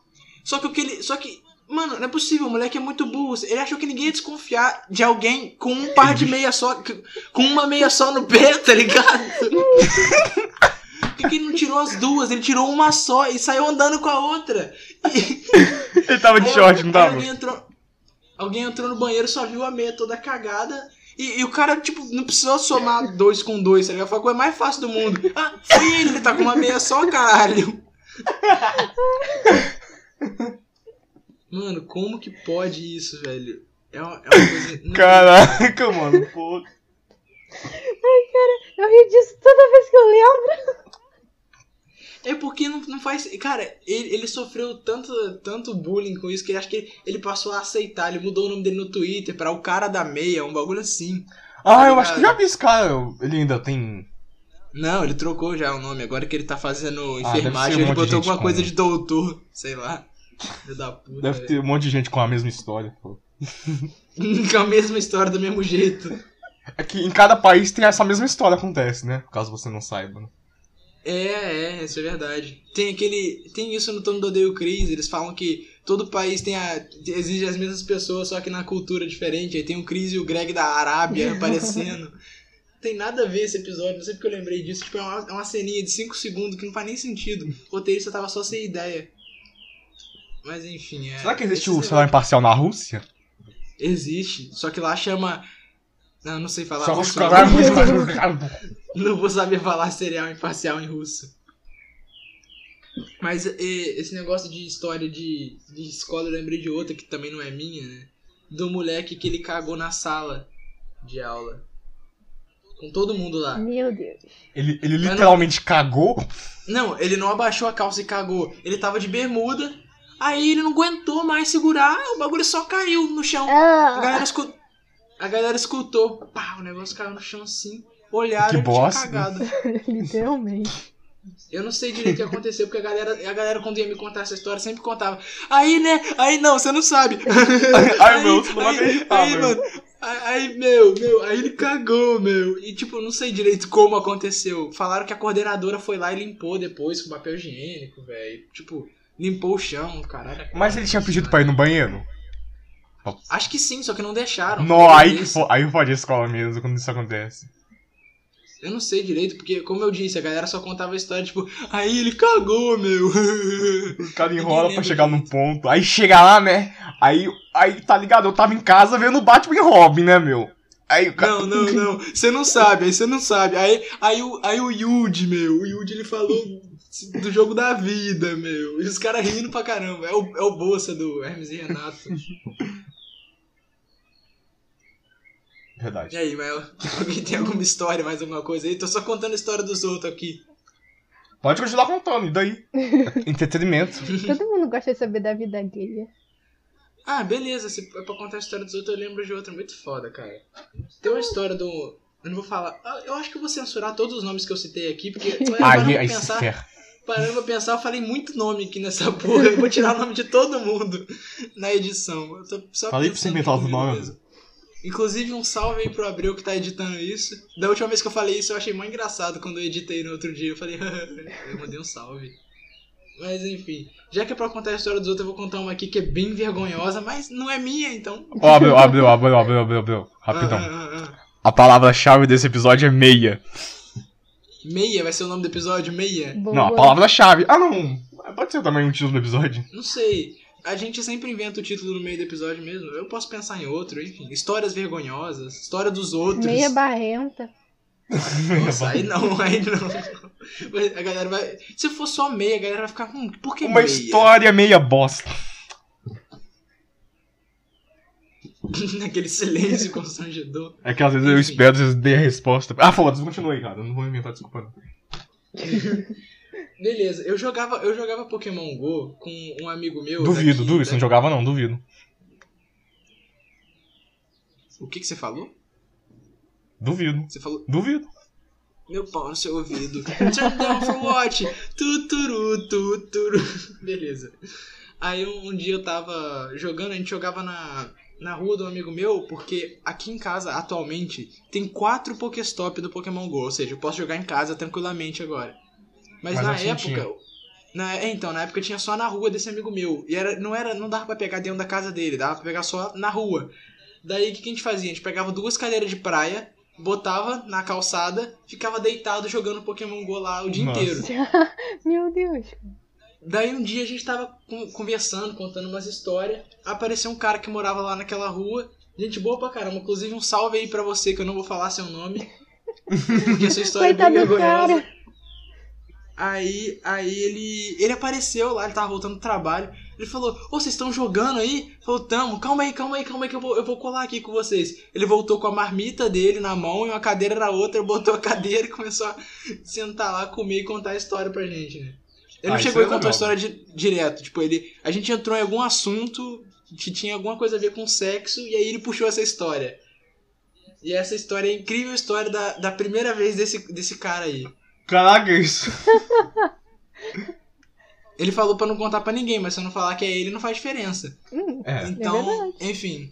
Só que o que ele. Só que. Mano, não é possível, o moleque é muito burro. Ele achou que ninguém ia desconfiar de alguém com um par de meia só. Com uma meia só no pé, tá ligado? Por que, que ele não tirou as duas? Ele tirou uma só e saiu andando com a outra. E- Ele tava de Aí- short, não tava? Alguém entrou, alguém entrou no banheiro, só viu a meia toda cagada E, e o cara, tipo, não precisou somar dois com dois, tá ligado? Foi a coisa mais fácil do mundo. Ah, foi ele, ele tá com uma meia só, caralho. Mano, como que pode isso, velho? É uma, é uma coisa. não- Caraca, mano, pô. Eu rio disso toda vez que eu lembro. É porque não, não faz. Cara, ele, ele sofreu tanto, tanto bullying com isso que ele acho que ele, ele passou a aceitar. Ele mudou o nome dele no Twitter pra o cara da meia, um bagulho assim. Ah, eu acho que já vi esse cara. Ele ainda tem. Não, ele trocou já o nome. Agora que ele tá fazendo Ah, enfermagem, ser um ele botou alguma com- coisa de doutor. Sei lá. Puta. Deve ter um monte de gente com a mesma história, pô. com a mesma história do mesmo jeito. É que em cada país tem essa mesma história acontece, né? Caso você não saiba. né? É, é, isso é verdade. Tem aquele. Tem isso no Tom do Odeio Cris, eles falam que todo país tem a. exige as mesmas pessoas, só que na cultura diferente. Aí tem o Cris e o Greg da Arábia aparecendo. Tem nada a ver esse episódio, não sei porque eu lembrei disso. Tipo, é uma, é uma ceninha de 5 segundos que não faz nem sentido. O roteirista tava só sem ideia. Mas enfim, é. Será que existe o celular imparcial na Rússia? Existe, só que lá chama. Não, não sei falar Só russo. caras Não vou saber falar cereal imparcial em russo. Mas e, esse negócio de história de, de escola, eu lembrei de outra que também não é minha, né? Do moleque que ele cagou na sala de aula. Com todo mundo lá. Meu Deus. Ele, ele Mas não- literalmente cagou. Não, ele não abaixou a calça e cagou. Ele tava de bermuda. Aí ele não aguentou mais segurar, o bagulho só caiu no chão. A Ah, galera escutou. A galera escutou. Pá, o negócio caiu no chão assim. Olharam Que e tinha bosta. cagado. literalmente. Eu não sei direito o que aconteceu, porque a galera, a galera quando ia me contar essa história sempre contava. Aí, né? Aí não, você não sabe. Ai, meu, você não vai aí, acreditar, aí, meu. mano. Aí, aí, meu, meu, aí ele cagou, meu. E tipo, eu não sei direito como aconteceu. Falaram que a coordenadora foi lá e limpou depois com papel higiênico, velho. Tipo, limpou o chão, caralho. Mas ele tinha pedido pra ir no banheiro? Acho que sim, só que não deixaram. Não, aí, que fo- aí fode a escola mesmo quando isso acontece. Eu não sei direito, porque, como eu disse, a galera só contava a história, tipo, aí ele cagou, meu. O cara enrola pra chegar num disso. ponto. Aí chega lá, né? Aí, aí tá ligado? Eu tava em casa vendo Batman e Robin, né, meu? Aí o cara. Não, não, não. Você não sabe, aí você não sabe. Aí, aí, o, aí o Yuji, meu, o Yuji ele falou do jogo da vida, meu. E os caras rindo pra caramba. É o, é o Bolsa do Hermes e Renato. Verdade. E aí, Mel? Alguém tem alguma história, mais alguma coisa aí? Tô só contando a história dos outros aqui. Pode continuar contando, e daí? Entretenimento. Todo mundo gosta de saber da vida alheia. Ah, beleza. Se é pra contar a história dos outros, eu lembro de outra muito foda, cara. Tem uma história do. Eu não vou falar. Ah, Eu acho que eu vou censurar todos os nomes que eu citei aqui, porque. parando Aí, pra aí se pensar. Parando pra pensar, eu falei muito nome aqui nessa porra. Eu vou tirar o nome de todo mundo na edição. Eu tô só Falei pra você inventar os comigo nomes. mesmo. Inclusive, um salve aí pro Abreu que tá editando isso. Da última vez que eu falei isso, eu achei mais engraçado quando eu editei no outro dia. Eu falei, eu mandei um salve. Mas enfim, já que é pra contar a história dos outros, eu vou contar uma aqui que é bem vergonhosa, mas não é minha, então. Ó, abriu, abriu, abriu, abriu, abriu, abriu. Rapidão. Ah, ah, ah, ah. A palavra-chave desse episódio é meia. Meia vai ser o nome do episódio? Meia? Boa. Não, a palavra-chave. Ah, não. Pode ser também um título do episódio. Não sei. A gente sempre inventa o título no meio do episódio mesmo. Eu posso pensar em outro, enfim. Histórias vergonhosas, história dos outros. Meia barrenta. Nossa, aí não, aí não. A galera vai. Se for só meia, a galera vai ficar. Hum, por que Uma meia? história meia bosta. Naquele silêncio constrangedor. É que às vezes eu Enfim. espero vocês dêem a resposta. Ah, foda-se, continua aí, cara. Eu não vou inventar desculpa. não. Beleza, eu jogava, eu jogava Pokémon GO com um amigo meu. Duvido, daqui- duvido. Você não jogava não, duvido. O que, que você falou? Duvido. Você falou. Duvido. Meu pau no seu ouvido. Turn down for what? Tuturu, tuturu. Beleza. Aí um, um dia eu tava jogando, a gente jogava na, na rua do amigo meu, porque aqui em casa, atualmente, tem quatro Pokéstop do Pokémon GO. Ou seja, eu posso jogar em casa tranquilamente agora. Mas, Mas na não época. tinha. Na, é, então, na época tinha só na rua desse amigo meu. E era, não, era, não dava pra pegar dentro da casa dele, dava pra pegar só na rua. Daí o que, que a gente fazia? A gente pegava duas cadeiras de praia, botava na calçada, ficava deitado jogando Pokémon GO lá o dia Nossa. inteiro. Meu Deus. Daí um dia a gente tava con- conversando, contando umas histórias. Apareceu um cara que morava lá naquela rua. A Gente boa pra caramba. Inclusive, um salve aí pra você, que eu não vou falar seu nome. Porque essa história é bem vergonhosa. cara. Aí, aí ele, ele apareceu lá, ele tava voltando do trabalho. Ele falou: Ô, vocês estão jogando aí? Falou: Tamo, calma aí, calma aí, calma aí, que eu vou, eu vou colar aqui com vocês. Ele voltou com a marmita dele na mão e uma cadeira na outra, botou a cadeira e começou a sentar lá, comer e contar a história pra gente, né? Ele não Ah, isso chegou é e contou legal. a história di- direto. Tipo, ele. A gente entrou em algum assunto que tinha alguma coisa a ver com sexo, e aí ele puxou essa história. E essa história é a incrível história da, da primeira vez desse, desse cara aí. Caraca, isso. Ele falou pra não contar pra ninguém, mas se eu não falar que é ele, não faz diferença. Hum, É. Então, verdade. enfim.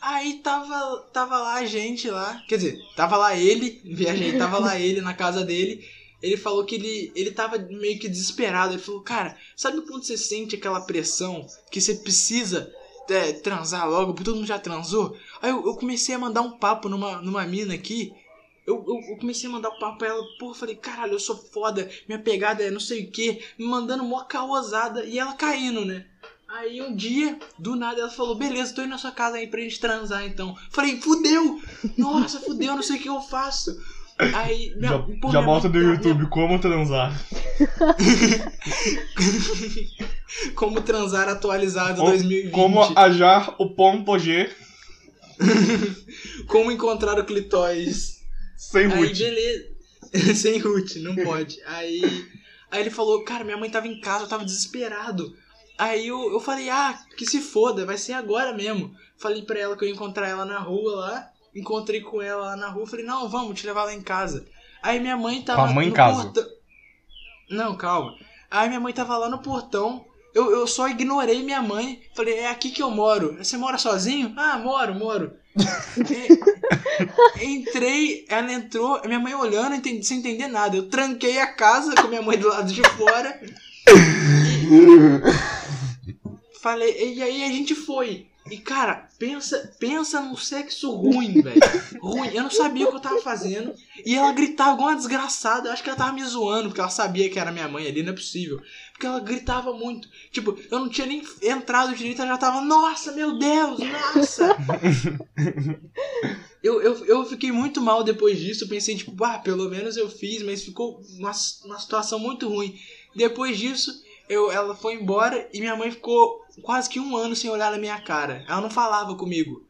Aí tava, tava lá a gente lá, quer dizer, tava lá ele, viajei, tava lá ele na casa dele. Ele falou que ele, ele tava meio que desesperado. Ele falou, cara, sabe quando você sente aquela pressão que você precisa é, transar logo, porque todo mundo já transou? Aí eu, eu comecei a mandar um papo numa, numa mina aqui. Eu, eu, eu comecei a mandar um papo pra ela, porra, falei, caralho, eu sou foda, minha pegada é não sei o que, me mandando mó caosada e ela caindo, né? Aí um dia, do nada, ela falou, beleza, tô indo na sua casa aí pra gente transar então. Falei, fudeu! Nossa, fudeu, não sei o que eu faço. Aí, minha, Já, pô, já minha bota no YouTube como transar. Como transar atualizado Ou 2020. Como ajar o ponto G Como encontrar o clitóris. Sem Aí, root. beleza. Sem root, não pode. Aí, aí ele falou, cara, minha mãe tava em casa, eu tava desesperado. Aí eu, eu falei, ah, que se foda, vai ser agora mesmo. Falei pra ela que eu ia encontrar ela na rua lá. Encontrei com ela lá na rua. Falei, não, vamos te levar lá em casa. Aí minha mãe tava Com a mãe em no casa? portão. Não, calma. Aí minha mãe tava lá no portão. Eu, eu só ignorei minha mãe. Falei, é aqui que eu moro. Você mora sozinho? Ah, moro, moro. Entrei, ela entrou, minha mãe olhando, entendi- sem entender nada. Eu tranquei a casa com minha mãe do lado de fora. E falei, e aí a gente foi. E cara, pensa, pensa num sexo ruim, velho. Ruim. Eu não sabia o que eu tava fazendo. E ela gritava igual uma desgraçada. Eu acho que ela tava me zoando, porque ela sabia que era minha mãe ali, não é possível. Porque ela gritava muito. Tipo, eu não tinha nem entrado direito, ela já tava, nossa, meu Deus, nossa! Eu, eu, eu fiquei muito mal depois disso. Eu pensei, tipo, ah, pelo menos eu fiz, mas ficou uma, uma situação muito ruim. Depois disso, eu, ela foi embora e minha mãe ficou quase que um ano sem olhar na minha cara. Ela não falava comigo.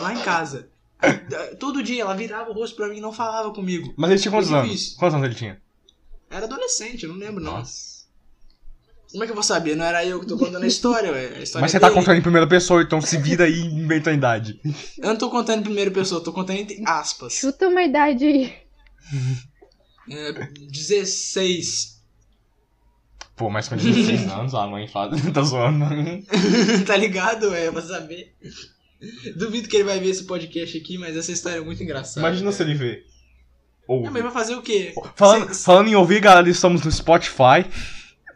Lá em casa. Todo dia ela virava o rosto pra mim e não falava comigo. Mas ele tinha quantos anos? difícil. Quantos anos ele tinha? Era adolescente, eu não lembro não. Nossa. Como é que eu vou saber? Não era eu que tô contando a história, ué. A história Mas você é tá dele. contando em primeira pessoa, então se vira aí e inventa a idade. Eu não tô contando em primeira pessoa, eu tô contando entre aspas. Chuta uma idade aí. É, 16. Pô, mas com 16 anos, a mãe fala. tá zoando. tá ligado? É, pra saber. Duvido que ele vai ver esse podcast aqui, mas essa história é muito engraçada. Imagina se ele vê. Ou. É, mas vai fazer o quê? Falando, Cê- falando em ouvir, galera, estamos no Spotify.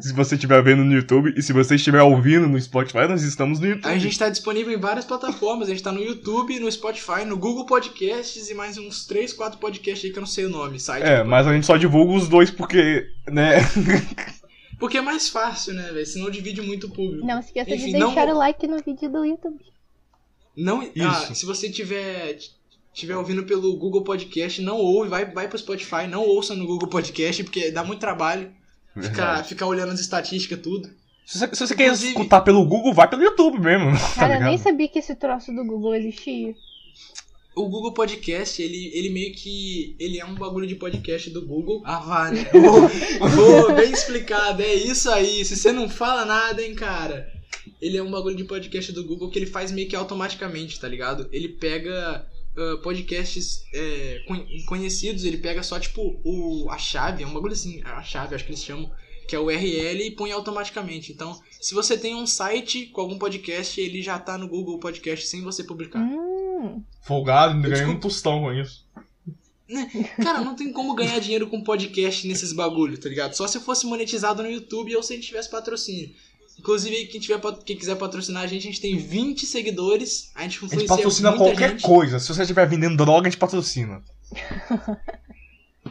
Se você estiver vendo no YouTube. E se você estiver ouvindo no Spotify, nós estamos no YouTube. A gente tá disponível em várias plataformas. A gente tá no YouTube, no Spotify, no Google Podcasts e mais uns 3, 4 podcasts aí que eu não sei o nome. Site É, mas a gente só divulga os dois porque, né? Porque é mais fácil, né, velho? Senão divide muito o público. Não esqueça de Enfim, não- deixar o like no vídeo do YouTube. Não, ah, Isso. se você tiver tiver ouvindo pelo Google Podcast, não ouve, vai, vai pro Spotify, não ouça no Google Podcast, porque dá muito trabalho ficar, ficar olhando as estatísticas, tudo. Se você, se você quer escutar pelo Google, vai pelo YouTube mesmo. tá Cara, eu nem sabia que esse troço do Google existia. O Google Podcast, ele, ele meio que. Ele é um bagulho de podcast do Google. Ah, né? Ô, ô, bem explicado, é isso aí. Se você não fala nada, hein, cara. Ele é um bagulho de podcast do Google que ele faz meio que automaticamente, tá ligado? Ele pega ah, podcasts é, con- conhecidos, ele pega só, tipo, o, a chave, é um bagulho assim, a chave, acho que eles chamam, que é o URL e põe automaticamente. Então, se você tem um site com algum podcast, ele já tá no Google Podcast sem você publicar. Hum, Folgado, ainda Desculpa. um tostão com isso. Cara, não tem como ganhar dinheiro com podcast nesses bagulho, tá ligado? Só se fosse monetizado no YouTube ou se a gente tivesse patrocínio. Inclusive, quem, tiver, quem quiser patrocinar a gente, a gente tem 20 seguidores. A gente A gente patrocina muita qualquer gente. coisa. Se você estiver vendendo droga, a gente patrocina.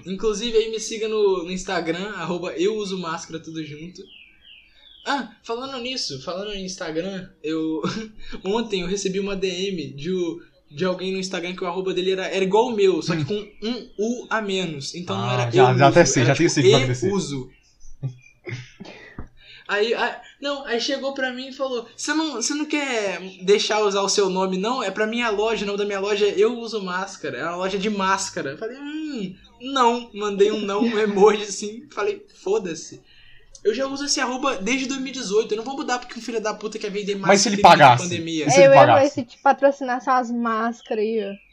Inclusive, aí me siga no, no Instagram, arroba eu uso máscara tudo junto. Ah, falando nisso, falando em Instagram, eu. Ontem eu recebi uma DM de, de alguém no Instagram que o arroba dele era, era igual o meu, só que com um U a menos. Então não Ah, era já- eu já uso, até sei, já tipo, sei e acontecer. uso. Aí, aí- não, aí chegou pra mim e falou: Você não, não quer deixar usar o seu nome, não? É pra minha loja, o nome da minha loja é Eu Uso Máscara. É uma loja de máscara. Eu falei, hum, não. Mandei um não, um emoji assim. Falei, foda-se. Eu já uso esse arroba desde 2018. Eu não vou mudar porque um filho da puta quer vender máscara. Mas se ele pagasse? Pandemia. Se ele eu ia pagasse? ver se te patrocinasse umas máscaras aí, ó.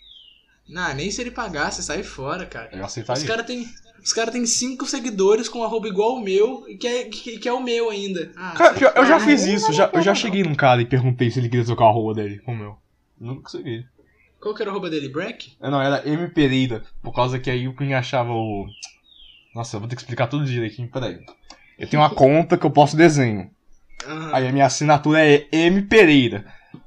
Não, nem se ele pagasse, sai fora, cara. Eu Os aceitaria. caras têm. Os caras têm cinco seguidores com um arroba igual o meu, que é, que, que é o meu ainda. Ah, Cara, pior, eu já fiz isso, já, eu já cheguei num cara e perguntei se ele queria trocar o arroba dele com o meu. Nunca consegui. Qual que era o arroba dele? Breck? É, Não, era M Pereira, por causa que aí o Queen achava o... Nossa, eu vou ter que explicar tudo direitinho, peraí. Eu tenho uma conta que eu posto desenho. Aham. Aí a minha assinatura é M Pereira.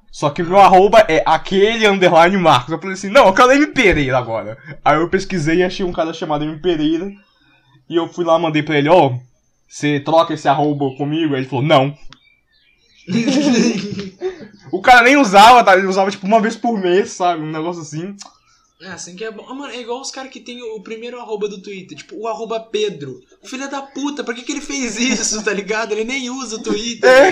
Só que o meu arroba é aquele underline Marcos. Eu falei assim, não, eu quero M Pereira agora. Aí eu pesquisei e achei um cara chamado M Pereira. E eu fui lá, mandei pra ele, ó, você troca esse arroba comigo? Aí ele falou, não. O cara nem usava, tá? Ele usava tipo uma vez por mês, sabe? Um negócio assim. É, assim que é bom. Ah, mano, é igual os caras que tem o primeiro arroba do Twitter, tipo, o arroba Pedro. Filha da puta, pra que, que ele fez isso, tá ligado? Ele nem usa o Twitter. É.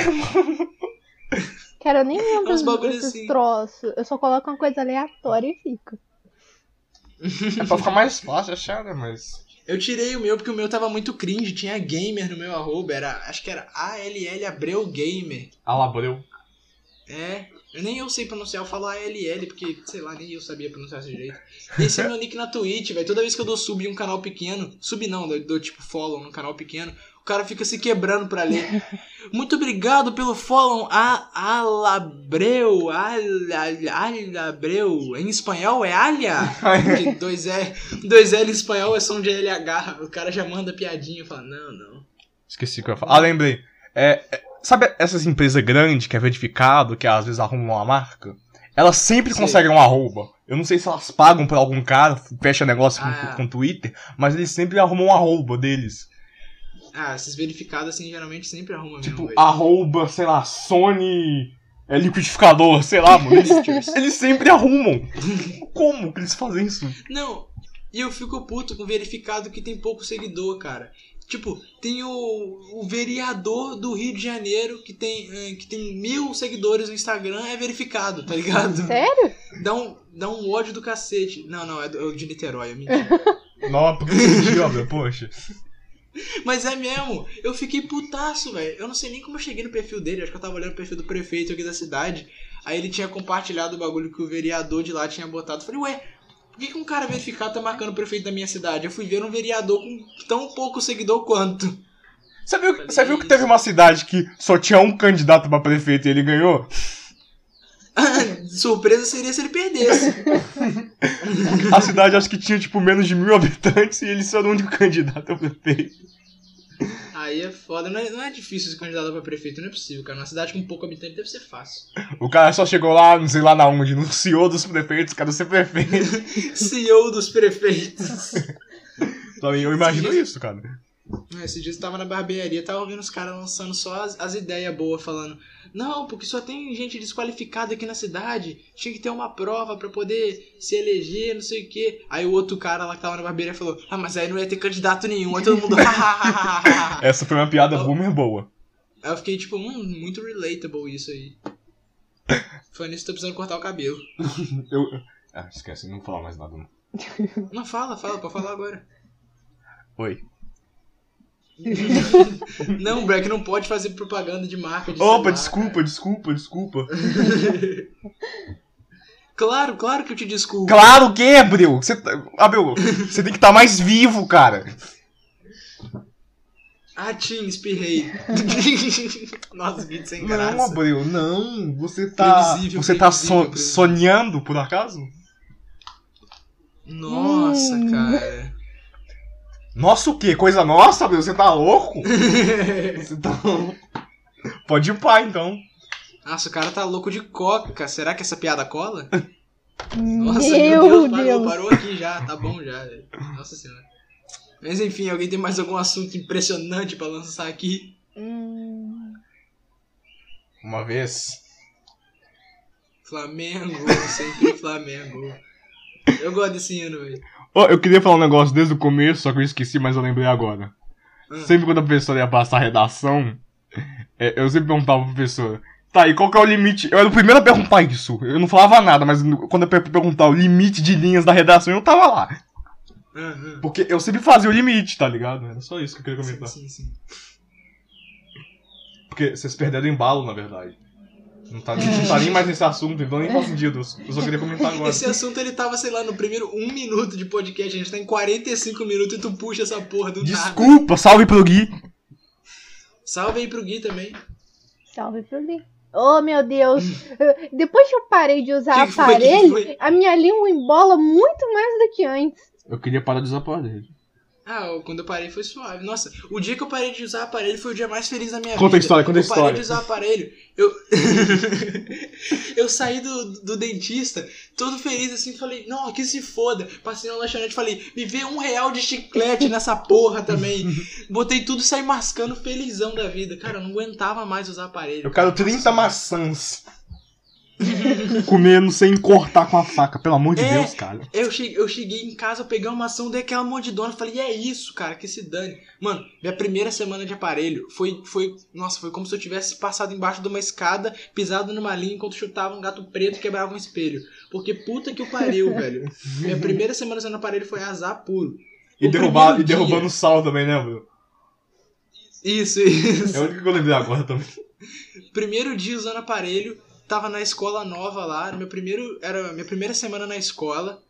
Cara, eu nem É lembro uns bagulho desses assim. troços. Eu só coloco uma coisa aleatória e fico. É pra ficar mais fácil achar, né? Mas. Eu tirei o meu porque o meu tava muito cringe, tinha gamer no meu arroba, era, acho que era ALL Abreu Gamer. Alabreu. É, eu nem eu sei pronunciar, eu falo ALL, porque, sei lá, nem eu sabia pronunciar desse jeito. Esse é meu nick na Twitch, velho. Toda vez que eu dou sub em um canal pequeno, sub não, dou, dou tipo follow num canal pequeno, o cara fica se quebrando pra ler. Muito obrigado pelo follow, a Alabreu, Ala- Alabreu. Em espanhol é Alha? Porque dois L, dois L em espanhol é som de LH. O cara já manda piadinha e fala, não, não. Esqueci o que eu ia falar. Ah, lembrei. É, é, sabe essas empresas grandes que é verificado, que às vezes arrumam uma marca? Elas sempre Sei. conseguem um arroba. Eu não sei se elas pagam por algum cara, fecha negócio com, Ah. com Twitter, mas eles sempre arrumam um arroba deles. Ah, esses verificados assim geralmente sempre arrumam mesmo. Tipo, velho. arroba, sei lá, Sony é liquidificador, sei lá, mano. Eles, eles sempre arrumam. Como que eles fazem isso? Não, e eu fico puto com verificado que tem pouco seguidor, cara. Tipo, tem o, o vereador do Rio de Janeiro que tem, eh, que tem mil seguidores no Instagram, é verificado, tá ligado? Sério? Dá um, dá um ódio do cacete. Não, não, é, do, é o de Niterói, eu menti. Não, porque menti, óbvio, poxa. Mas é mesmo, eu fiquei putaço, velho. Eu não sei nem como eu cheguei no perfil dele, acho que eu tava olhando o perfil do prefeito aqui da cidade. Aí ele tinha compartilhado o bagulho que o vereador de lá tinha botado. Eu falei, ué, por que, que um cara verificado tá marcando o prefeito da minha cidade? Eu fui ver um vereador com tão pouco seguidor quanto. Você viu, você viu que teve uma cidade que só tinha um candidato pra prefeito e ele ganhou? Surpresa seria se ele perdesse. A cidade acho que tinha tipo menos de mil habitantes e ele só era o único candidato a prefeito. Aí é foda, não é, não é difícil se candidatar pra prefeito, não é possível, cara. Uma cidade com pouco habitante deve ser fácil. O cara só chegou lá, não sei lá na onde, no CEO dos prefeitos, quero ser prefeito. CEO dos prefeitos. Então, eu imagino isso, cara. É, Esse dia eu tava na barbearia, tava ouvindo os caras lançando só as, as ideias boas, falando: Não, porque só tem gente desqualificada aqui na cidade, tinha que ter uma prova pra poder se eleger, não sei o quê. Aí o outro cara lá que tava na barbearia falou: Ah, mas aí não ia ter candidato nenhum. Aí todo mundo. Essa foi uma piada boomer boa. aí eu fiquei tipo: Hum, muito relatable isso aí. Foi nisso que tô precisando cortar o cabelo. Eu. Ah, esquece, não vou falar mais nada. Não. Não, fala, fala, pode falar agora. Oi. Não, Breck não pode fazer propaganda de marca de Opa, celular, desculpa, cara. desculpa, desculpa. Claro, claro que eu te desculpo. Claro que, Abreu! Você, tá- Abreu, você tem que estar mais vivo, cara. Ah, Tim, espirrei. Nossa, que sem graça. Não, Abreu, não. Você tá. Previsível, você tá previsível, so- previsível. sonhando, por acaso? Nossa, Hum. cara. Nossa, o quê? Coisa nossa, Abreu? Você tá louco? Você tá louco. Pode ir pá, então. Nossa, o cara tá louco de coca. Será que essa piada cola? Nossa, meu meu Deus, Deus. parou, parou aqui já. Tá bom já. velho. Nossa senhora. Mas enfim, alguém tem mais algum assunto impressionante pra lançar aqui? Hum, Uma vez. Flamengo, sempre Flamengo. Eu gosto desse hino, velho. Ó, eu queria falar um negócio desde o começo, só que eu esqueci, mas eu lembrei agora. Ah. Sempre quando a professora ia passar a redação, é, eu sempre perguntava pra professora, tá, e qual que é o limite? Eu era o primeiro a perguntar isso. Eu não falava nada, mas quando eu per- perguntar o limite de linhas da redação, eu tava lá. Aham. Porque eu sempre fazia o limite, tá ligado? Era só isso que eu queria Sim, comentar. sim, sim. Porque vocês perderam o embalo, na verdade. Não tá, não tá nem mais nesse assunto, então nem faz sentido. Eu só- queria comentar agora. Esse assunto ele tava, sei lá, no primeiro um minuto de podcast. A gente tá em 45 minutos e tu puxa essa porra do nada. Desculpa, salve pro Gui. Salve aí pro Gui também. Salve pro Gui. Oh, meu Deus. Eu- Depois que eu parei de usar Que que foi? Aparelho, foi? a minha língua embola muito mais do que antes. Eu queria parar de usar aparelho. Ah, eu- quando eu parei foi suave. Nossa, o dia que eu parei de usar aparelho foi o dia mais feliz da minha Conta a vida. história, conta a eu parei história. de usar aparelho. Eu, eu saí do, do dentista, todo feliz assim, falei, não, que se foda. Passei na lanchonete e falei, me vê um real de chiclete nessa porra também. Botei tudo e saí mascando felizão da vida. Cara, eu não aguentava mais usar aparelho. Eu quero 30 maçãs. Comendo sem cortar com a faca, pelo amor de É. Deus, cara. Eu cheguei, eu cheguei em casa, eu peguei uma maçã, dei aquela mordidona, falei, e é isso, cara, que se dane. Mano, minha primeira semana de aparelho foi, foi, nossa, foi como se eu tivesse passado embaixo de uma escada, pisado numa linha enquanto chutava um gato preto e quebrava um espelho. Porque puta que o pariu, velho. Minha primeira semana usando aparelho foi azar puro. E, derrubar, e derrubando sal também, né, Bruno? Isso, isso. É o único que eu lembrei agora também. Primeiro dia usando aparelho, tava na escola nova lá, era meu primeiro, era a minha primeira semana na escola.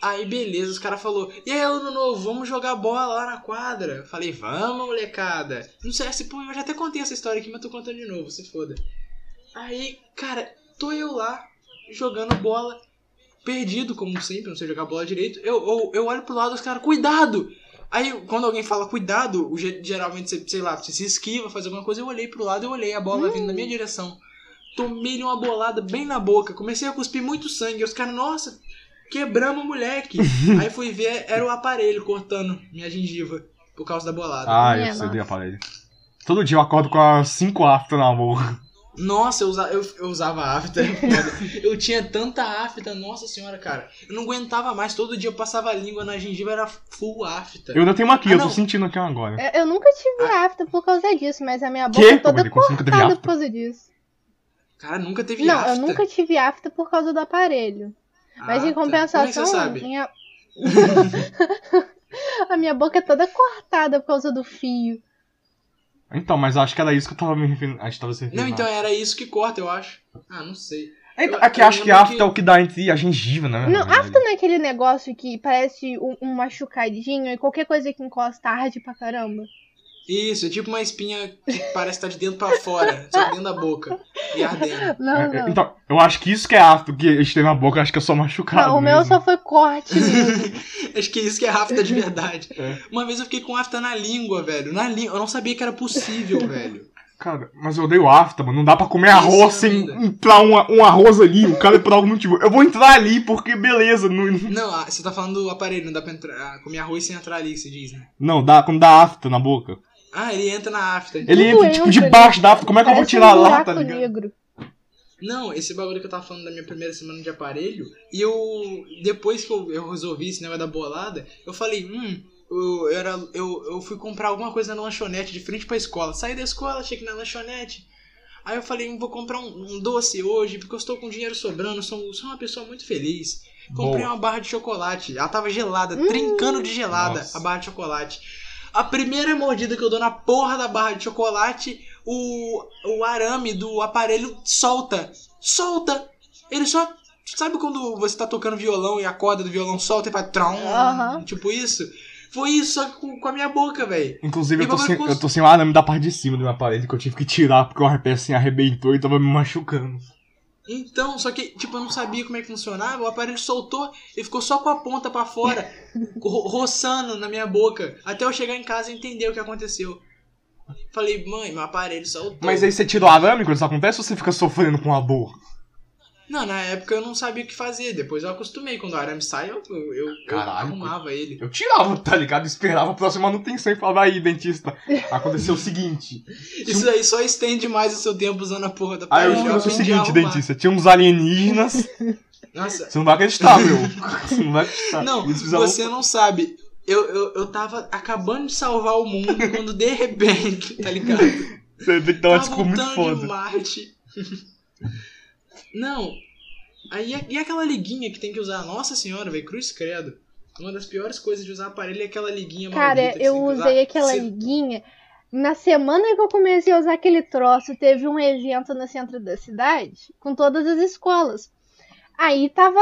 Aí beleza, os caras falou: "E aí, aluno novo, vamos jogar bola lá na quadra?" Falei: "Vamos, molecada". Não sei se pô, eu já até contei essa história aqui, mas tô contando de novo, se foda. Aí, cara, tô eu lá jogando bola, perdido como sempre, não sei jogar bola direito. Eu, eu, eu olho pro lado os caras: "Cuidado!" Aí, quando alguém fala cuidado, geralmente, você, sei lá, você se esquiva, faz alguma coisa, eu olhei pro lado, eu olhei a bola vindo na minha direção. Tomei-lhe uma bolada bem na boca, comecei a cuspir muito sangue. E os caras, nossa, quebramos o moleque. Aí fui ver, era o aparelho cortando minha gengiva por causa da bolada. Ah, eu nossa. de aparelho. Todo dia eu acordo com as 5 aftas na boca. Nossa, eu, usa, eu, eu usava afta, é eu tinha tanta afta, nossa senhora, cara. Eu não aguentava mais, todo dia eu passava a língua na gengiva, era full afta. Eu ainda tenho uma aqui, Ah, eu tô não. sentindo aqui agora. Eu, eu nunca tive afta por causa disso, mas a minha boca Quê? é toda Como ele nunca teve cortada por causa disso. Cara, nunca teve Não, afta. eu nunca tive afta por causa do aparelho. Mas Ah, em tá. Como é que compensação, você sabe? minha... a minha boca é toda cortada por causa do fio. Então, mas acho que era isso que eu tava me referindo. A gente tava se referindo. Não, então era isso que corta, eu acho. Ah, não sei. Então, eu- aqui eu acho que afta que- é o que dá entre a gengiva, né? Não, afta não é aquele negócio que parece um, um machucadinho e qualquer coisa que encosta arde pra caramba. Isso, é tipo uma espinha que parece estar de dentro pra fora, só dentro da boca. E ardendo. Não, É, não. Então, eu acho que isso que é afta, que a gente tem na boca, acho que é só machucado. Não, o meu mesmo. só foi corte. Acho que isso que é afta de verdade. É. Uma vez eu fiquei com afta na língua, velho. Na língua. Eu não sabia que era possível, velho. Cara, mas eu odeio afta, mano. Não dá pra comer arroz Isso, sem entrar um, um arroz ali. O cara, por algum motivo. Eu vou entrar ali porque, beleza. Não, Não, ah, você tá falando do aparelho, não dá pra entrar, ah, comer arroz sem entrar ali, que você diz, né? não dá quando dá afta na boca. Ah, ele entra na afta. Ele entra, tipo, debaixo da afta. Como é que eu vou tirar um lá, tá ligado? negro. Não, esse bagulho que eu tava falando da minha primeira semana de aparelho, e eu. Depois que eu, eu resolvi esse negócio da bolada, eu falei, hum, eu, eu era, eu, eu fui comprar alguma coisa na lanchonete de frente pra escola. Saí da escola, cheguei na lanchonete. Aí eu falei, hum, vou comprar um, um doce hoje, porque eu estou com dinheiro sobrando, sou, sou uma pessoa muito feliz. Comprei Boa. uma barra de chocolate. Ela tava gelada, trincando de gelada Nossa. a barra de chocolate. A primeira mordida que eu dou na porra da barra de chocolate, o, o arame do aparelho solta. Solta! Ele só. Sabe quando você tá tocando violão e a corda do violão solta e faz. Trom, Aham. Tipo isso? Foi isso, só com, com a minha boca, velho. Inclusive, eu tô, sem, custa- eu tô sem o arame da parte de cima do meu aparelho que eu tive que tirar porque o peça assim arrebentou e tava me machucando. Então, só que, tipo, eu não sabia como é que funcionava, o aparelho soltou e ficou só com a ponta pra fora, ro- roçando na minha boca, até eu chegar em casa e entender o que aconteceu. Falei, mãe, meu aparelho soltou. Mas aí você tira o arame quando isso acontece ou você fica sofrendo com a dor? Não, na época eu não sabia o que fazer. Depois eu acostumei. Quando o arame sai, eu, eu, eu, eu Caralho, arrumava ele. Eu tirava, tá ligado? Esperava a próxima manutenção e falava, aí, dentista, aconteceu o seguinte. Isso aí só estende mais o seu tempo usando a porra da Aí parede. eu Eu aconteceu o seguinte, dentista, tinha uns alienígenas, Nossa, você não vai acreditar, meu. Você não vai acreditar. não, fizeram- você não sabe. Eu, eu, eu tava acabando de salvar o mundo quando de repente, tá ligado? Você tem que dar uma Tava desculpa muito de foda. Marte. Não. Aí, e aquela liguinha que tem que usar? Nossa senhora, velho, cruz credo. Uma das piores coisas de usar aparelho é aquela liguinha Cara, eu usei aquela Você- liguinha. Na semana que eu comecei a usar aquele troço, teve um evento no centro da cidade com todas as escolas. Aí tava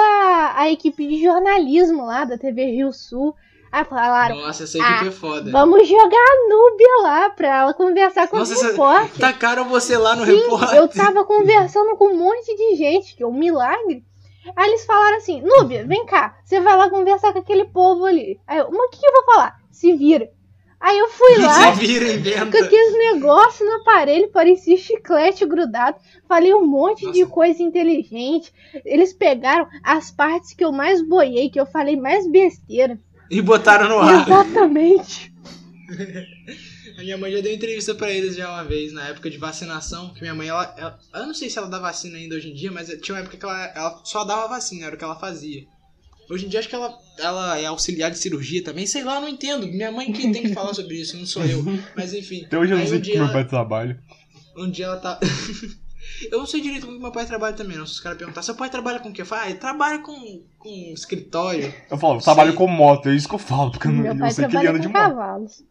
a equipe de jornalismo lá da TV Rio Sul. Aí falaram: Nossa, essa equipe Ah, é foda. vamos jogar a Núbia lá pra ela conversar com Nossa, os essa- repórteres. Tacaram você lá no Sim, repórter. eu tava conversando com um monte de gente, que é um milagre. Aí eles falaram assim, Núbia, vem cá, você vai lá conversar com aquele povo ali. Aí eu, mas o que, que eu vou falar? Se vira. Aí eu fui lá, vira, com aqueles negócios no aparelho, parecia chiclete grudado. Falei um monte de Nossa. coisa inteligente. Eles pegaram as partes que eu mais boiei, que eu falei mais besteira. E botaram no ar. Exatamente. A minha mãe já deu entrevista pra eles já uma vez, na época de vacinação, que minha mãe, ela, ela- Eu não sei se ela dá vacina ainda hoje em dia, mas tinha uma época que ela, ela só dava vacina, era o que ela fazia. Hoje em dia acho que ela, ela é auxiliar de cirurgia também, sei lá, não entendo. Minha mãe que tem que falar sobre isso, não sou eu. Mas enfim. Até hoje eu não sei um que meu ela- pai trabalha. Um dia ela tá. eu não sei direito como que meu pai trabalha também, não. Se os caras perguntar, seu pai trabalha com o quê? Eu falo, ah, ele trabalha com, com escritório. Eu falo, eu trabalho com moto, é isso que eu falo, porque eu, não, Meu eu sei que ele anda com de moto. cavalos.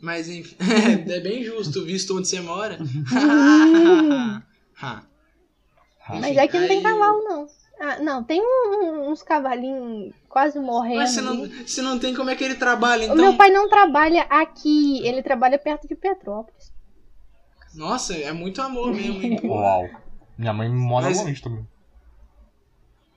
Mas enfim, é bem justo, visto onde você mora. Mas aqui não tem cavalo, não. Ah, não, tem um- uns cavalinhos quase morrendo. Mas se não, se não tem, como é que ele trabalha, O então? meu pai não trabalha aqui, ele trabalha perto de Petrópolis. Nossa, é muito amor mesmo, hein? pô. Uau. Minha mãe mora Mas- longe também.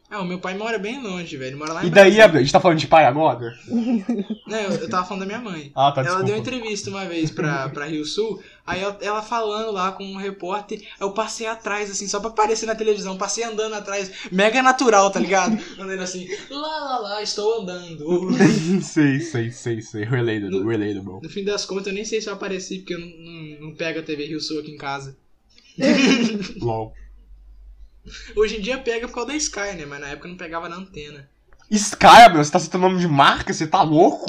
Ah, o meu pai mora bem longe, velho. Ele mora lá em E daí, Brasília. a gente tá falando de pai agora? Não, eu, eu tava falando da minha mãe. Ah, tá, ela desculpa. deu uma entrevista uma vez pra, pra Rio Sul, aí ela, ela falando lá com um repórter, eu passei atrás, assim, só pra aparecer na televisão, passei andando atrás, mega natural, tá ligado? Andando assim, lá, lá, lá, estou andando. sei, sei, sei, sei. Relatable, No- relatable. No fim das contas, eu nem sei se eu apareci, porque eu não, não, não pego a TV Rio Sul aqui em casa. LOL. Hoje em dia pega por causa da Sky, né? Mas na época não pegava na antena. Sky, meu, você tá citando nome de marca? Você tá louco?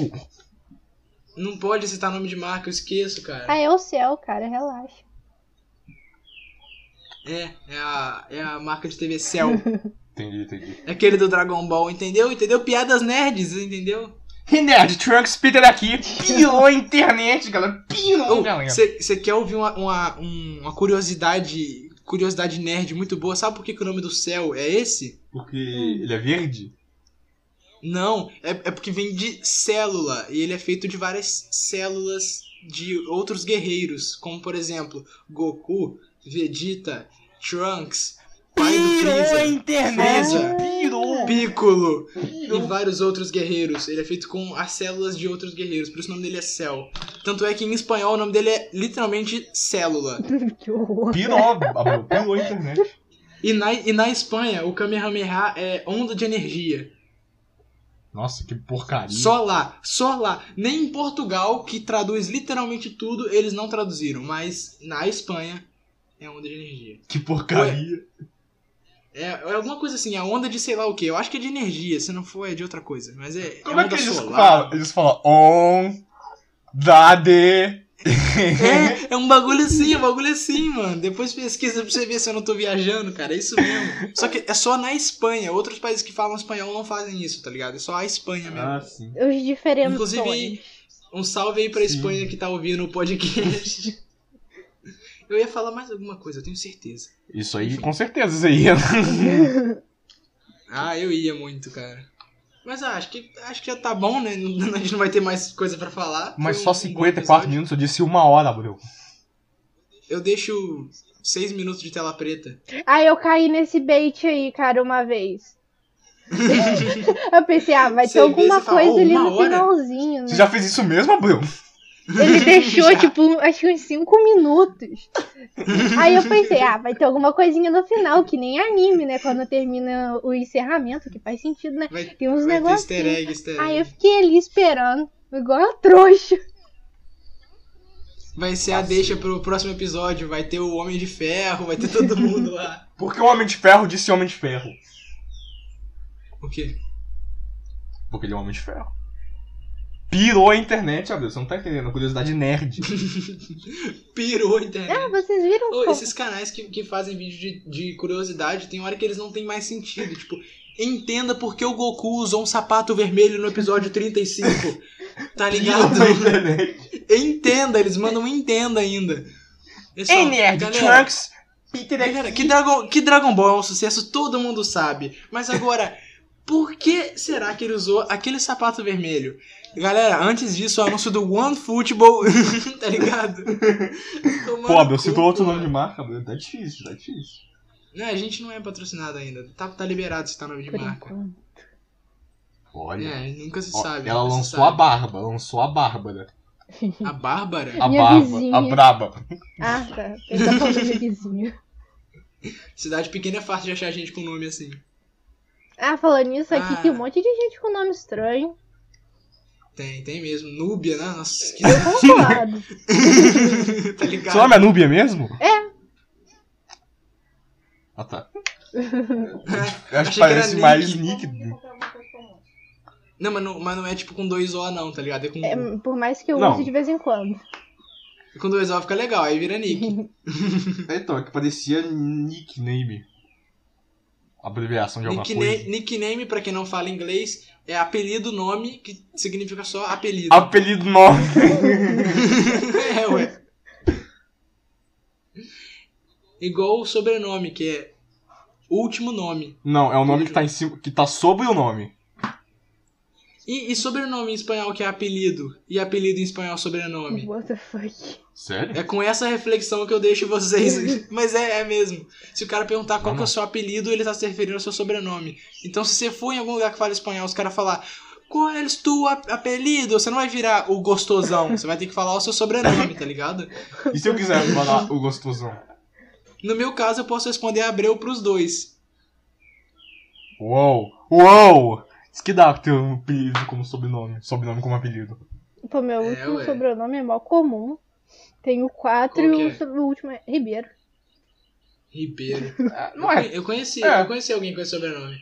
Não pode citar nome de marca, eu esqueço, cara. Ah, é o céu, cara, relaxa. É, é a, é a marca de TV Cell. Entendi, entendi. É aquele do Dragon Ball, entendeu? Entendeu? Piadas nerds, entendeu? E Nerd, Trunks Peter aqui. Pirou a internet, galera. Pirou, galera. Você quer ouvir uma, uma, um- uma curiosidade curiosidade nerd muito boa? Sabe por que, que o nome do céu é esse? Porque ele é verde? Não, é, é porque vem de célula e ele é feito de várias células de outros guerreiros, como por exemplo Goku, Vegeta, Trunks, pai do Pirou a internet. Freeza. Pirou. Piccolo e Pirou. vários outros guerreiros. Ele é feito com as células de outros guerreiros, por isso o nome dele é Cell. Tanto é que em espanhol o nome dele é literalmente célula. que horror. Pirou. Pirou a internet. E na, e na Espanha o Kamehameha é onda de energia. Nossa, que porcaria. Só lá, só lá. Nem em Portugal, que traduz literalmente tudo, eles não traduziram. Mas na Espanha é onda de energia. Que porcaria. É, é alguma coisa assim, a onda de sei lá o que. Eu acho que é de energia, se não for é de outra coisa. Mas é. Como é, onda que eles solar. falam? Eles falam on, da de. É, é um bagulho assim, é um bagulho assim, mano. Depois pesquisa pra você ver se eu não tô viajando, cara. É isso mesmo. Só que é só na Espanha. Outros países que falam espanhol não fazem isso, tá ligado? É só a Espanha mesmo. Ah, sim. Os diferentes. Inclusive, um salve aí pra Sim. Espanha que tá ouvindo o podcast. Eu ia falar mais alguma coisa, eu tenho certeza. Isso aí, com certeza, isso aí. Ah, eu ia muito, cara. Mas ah, acho que acho que já tá bom, né? Não- A gente não vai ter mais coisa pra falar. Mas Foi só um- um bom 54 episódio. minutos, eu disse uma hora, bro. Eu deixo 6 minutos de tela preta. Ah, eu caí nesse bait aí, cara, uma vez. eu pensei, ah, vai Você ter alguma você fala, coisa "Oh, ali no hora?" finalzinho, né? Você já fez isso mesmo, bro? Ele deixou, tipo, acho que uns 5 minutos. Aí eu pensei, ah, vai ter alguma coisinha no final, que nem anime, né? Quando termina o encerramento, que faz sentido, né? Vai, Tem uns negócios. easter egg, easter egg. Aí eu fiquei ali esperando, igual a trouxa. Vai ser a deixa pro próximo episódio. Vai ter o Homem de Ferro, vai ter todo mundo lá. Por que o Homem de Ferro disse Homem de Ferro? O quê? Porque ele é um Homem de Ferro. Pirou a internet, Abel. Você não tá entendendo. Curiosidade nerd. Pirou a internet. Ah, vocês viram? Como- esses canais que, que fazem vídeo de, de curiosidade, tem hora que eles não tem mais sentido. Tipo, entenda por que o Goku usou um sapato vermelho no episódio 35. Tá ligado? Pirou a internet. entenda, eles mandam um entenda ainda. Pessoal, Ei, nerd. galera, Trunks. Peter Galera, que Dragon, que Dragon Ball é um sucesso, todo mundo sabe. Mas agora, por que será que ele usou aquele sapato vermelho? Galera, antes disso, o anúncio do One Football, tá ligado? Tomando Pô, Abel, citou outro nome de marca, Abel. Tá difícil, tá difícil. Não, a gente não é patrocinado ainda. Tá, tá liberado citar nome de Por marca. enquanto. Olha. É, nunca se Ó, sabe. ela lançou a sabe. barba, lançou a Bárbara. A Bárbara? A Minha barba, vizinha. a braba. Ah, tá. Ele tá falando. Cidade pequena é fácil de achar gente com nome assim. Ah, falando nisso aqui, Ah. tem um monte de gente com nome estranho. Tem, tem mesmo. Núbia, né? Nossa, que... Eu tá ligado? Seu nome é Núbia mesmo? É. Ah, tá. É, Acho que que parece mais Nick. Nick. Não mas, não, mas não é tipo com dois O não, tá ligado? É com, É, por mais que eu Não. use de vez em quando. com dois O fica legal, aí vira Nick. Então, é que parecia nickname. Abreviação de alguma Nickname, coisa. nickname, pra quem não fala inglês, é apelido, nome, que significa só apelido. Apelido nome. é, ué. Igual o sobrenome, que é último nome. Não, é o nome que tá em cima, que tá sobre o nome. E, e sobrenome em espanhol, que é apelido. E apelido em espanhol, sobrenome. What the fuck? Sério? É com essa reflexão que eu deixo vocês. Mas é, é mesmo. Se o cara perguntar qual que é o seu apelido, ele tá se referindo ao seu sobrenome. Então, se você for em algum lugar que fala espanhol, os caras falar qual é o ap- apelido, você não vai virar o gostosão. Você vai ter que falar o seu sobrenome, tá ligado? E se eu quiser falar o gostosão? No meu caso, eu posso responder Abreu pros dois. Uou! Uou! Isso que dá ter um apelido como sobrenome. Sobrenome como apelido. Pô, meu É, último ué. sobrenome é mó comum. Tenho quatro e é? o último é Ribeiro. Ribeiro. Não é. Eu conheci, É. eu conheci alguém com esse sobrenome.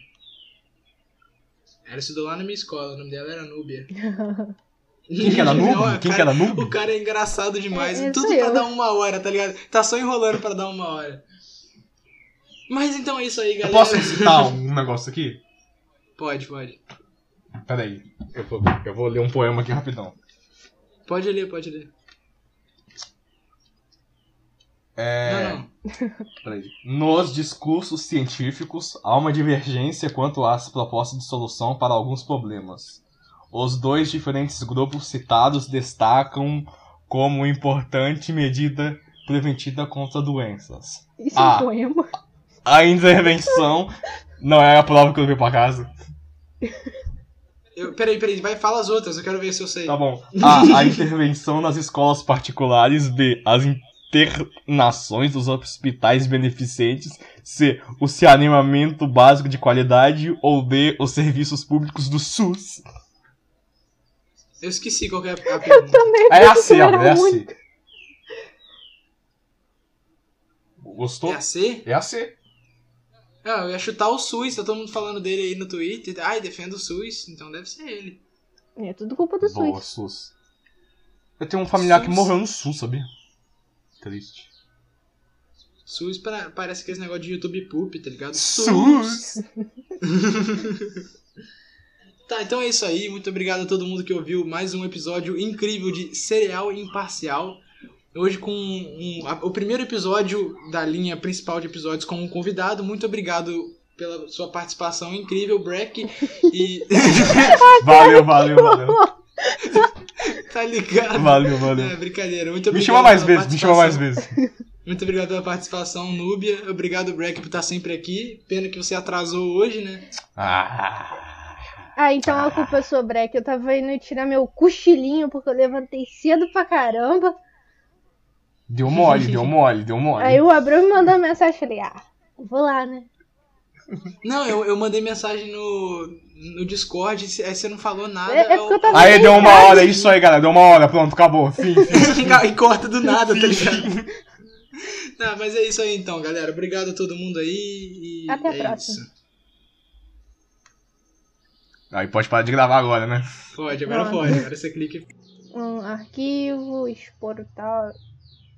Ela estudou lá na minha escola, o nome dela era Núbia. Quem que era noob? o Quem que cara- era noob? O cara é engraçado demais. É, Tudo sou pra eu. dar uma hora, tá ligado? Tá só enrolando pra dar uma hora. Mas então é isso aí, Eu galera. posso citar um negócio aqui? Pode, pode. Pera aí. Eu vou, eu vou ler um poema aqui rapidão. Pode ler, pode ler. É... Não, não. Peraí. Nos discursos científicos, há uma divergência quanto às propostas de solução para alguns problemas. Os dois diferentes grupos citados destacam como importante medida preventiva contra doenças. Isso Ah. é um poema. A intervenção não é a prova que eu levei pra casa. Eu, peraí, peraí, vai, fala as outras, eu quero ver se eu sei. Tá bom. A. A intervenção nas escolas particulares. B. As internações dos hospitais beneficentes. C. O saneamento básico de qualidade. Ou D. Os serviços públicos do SUS. Eu esqueci qual que é a a pergunta. Também É a C, eu é a muito- C. Gostou? É a C? É a C. Ah, eu ia chutar o SUS, tá todo mundo falando dele aí no Twitter. Ai, defenda o SUS, então deve ser ele. É tudo culpa do Boa, SUS. SUS. Eu tenho um familiar que SUS. morreu no SUS, sabia? Triste. SUS pra- parece aquele negócio de YouTube poop, tá ligado? SUS! Tá, então é isso aí. Muito obrigado a todo mundo que ouviu mais um episódio incrível de Cereal Imparcial. Hoje com um- a- o primeiro episódio da linha principal de episódios com um convidado. Muito obrigado pela sua participação incrível, Breck. E. Valeu, valeu, valeu. tá ligado? Valeu, valeu. É, brincadeira. Muito Me obrigado. chama mais vezes, me chama mais vezes. Muito obrigado pela participação, Núbia. Obrigado, Breck, por estar sempre aqui. Pena que você atrasou hoje, né? Ah. Ah, então a culpa é sua, Breck. Eu tava indo tirar meu cochilinho porque eu levantei cedo pra caramba. Deu mole, deu mole, deu mole. Aí o Abrão me mandou uma mensagem, falei, ah, vou lá, né? Não, eu, eu mandei mensagem no, no Discord, aí você não falou nada. É, é porque eu tava Aí deu uma idade. hora, é isso aí, galera. Deu uma hora, pronto, acabou. Fim, fim. e corta do nada, tá ligado? Não, mas é isso aí então, galera. Obrigado a todo mundo aí. E Até a é próxima. isso. Aí pode parar de gravar agora, né? Pode, agora pode. Agora você clica Um arquivo, exportar.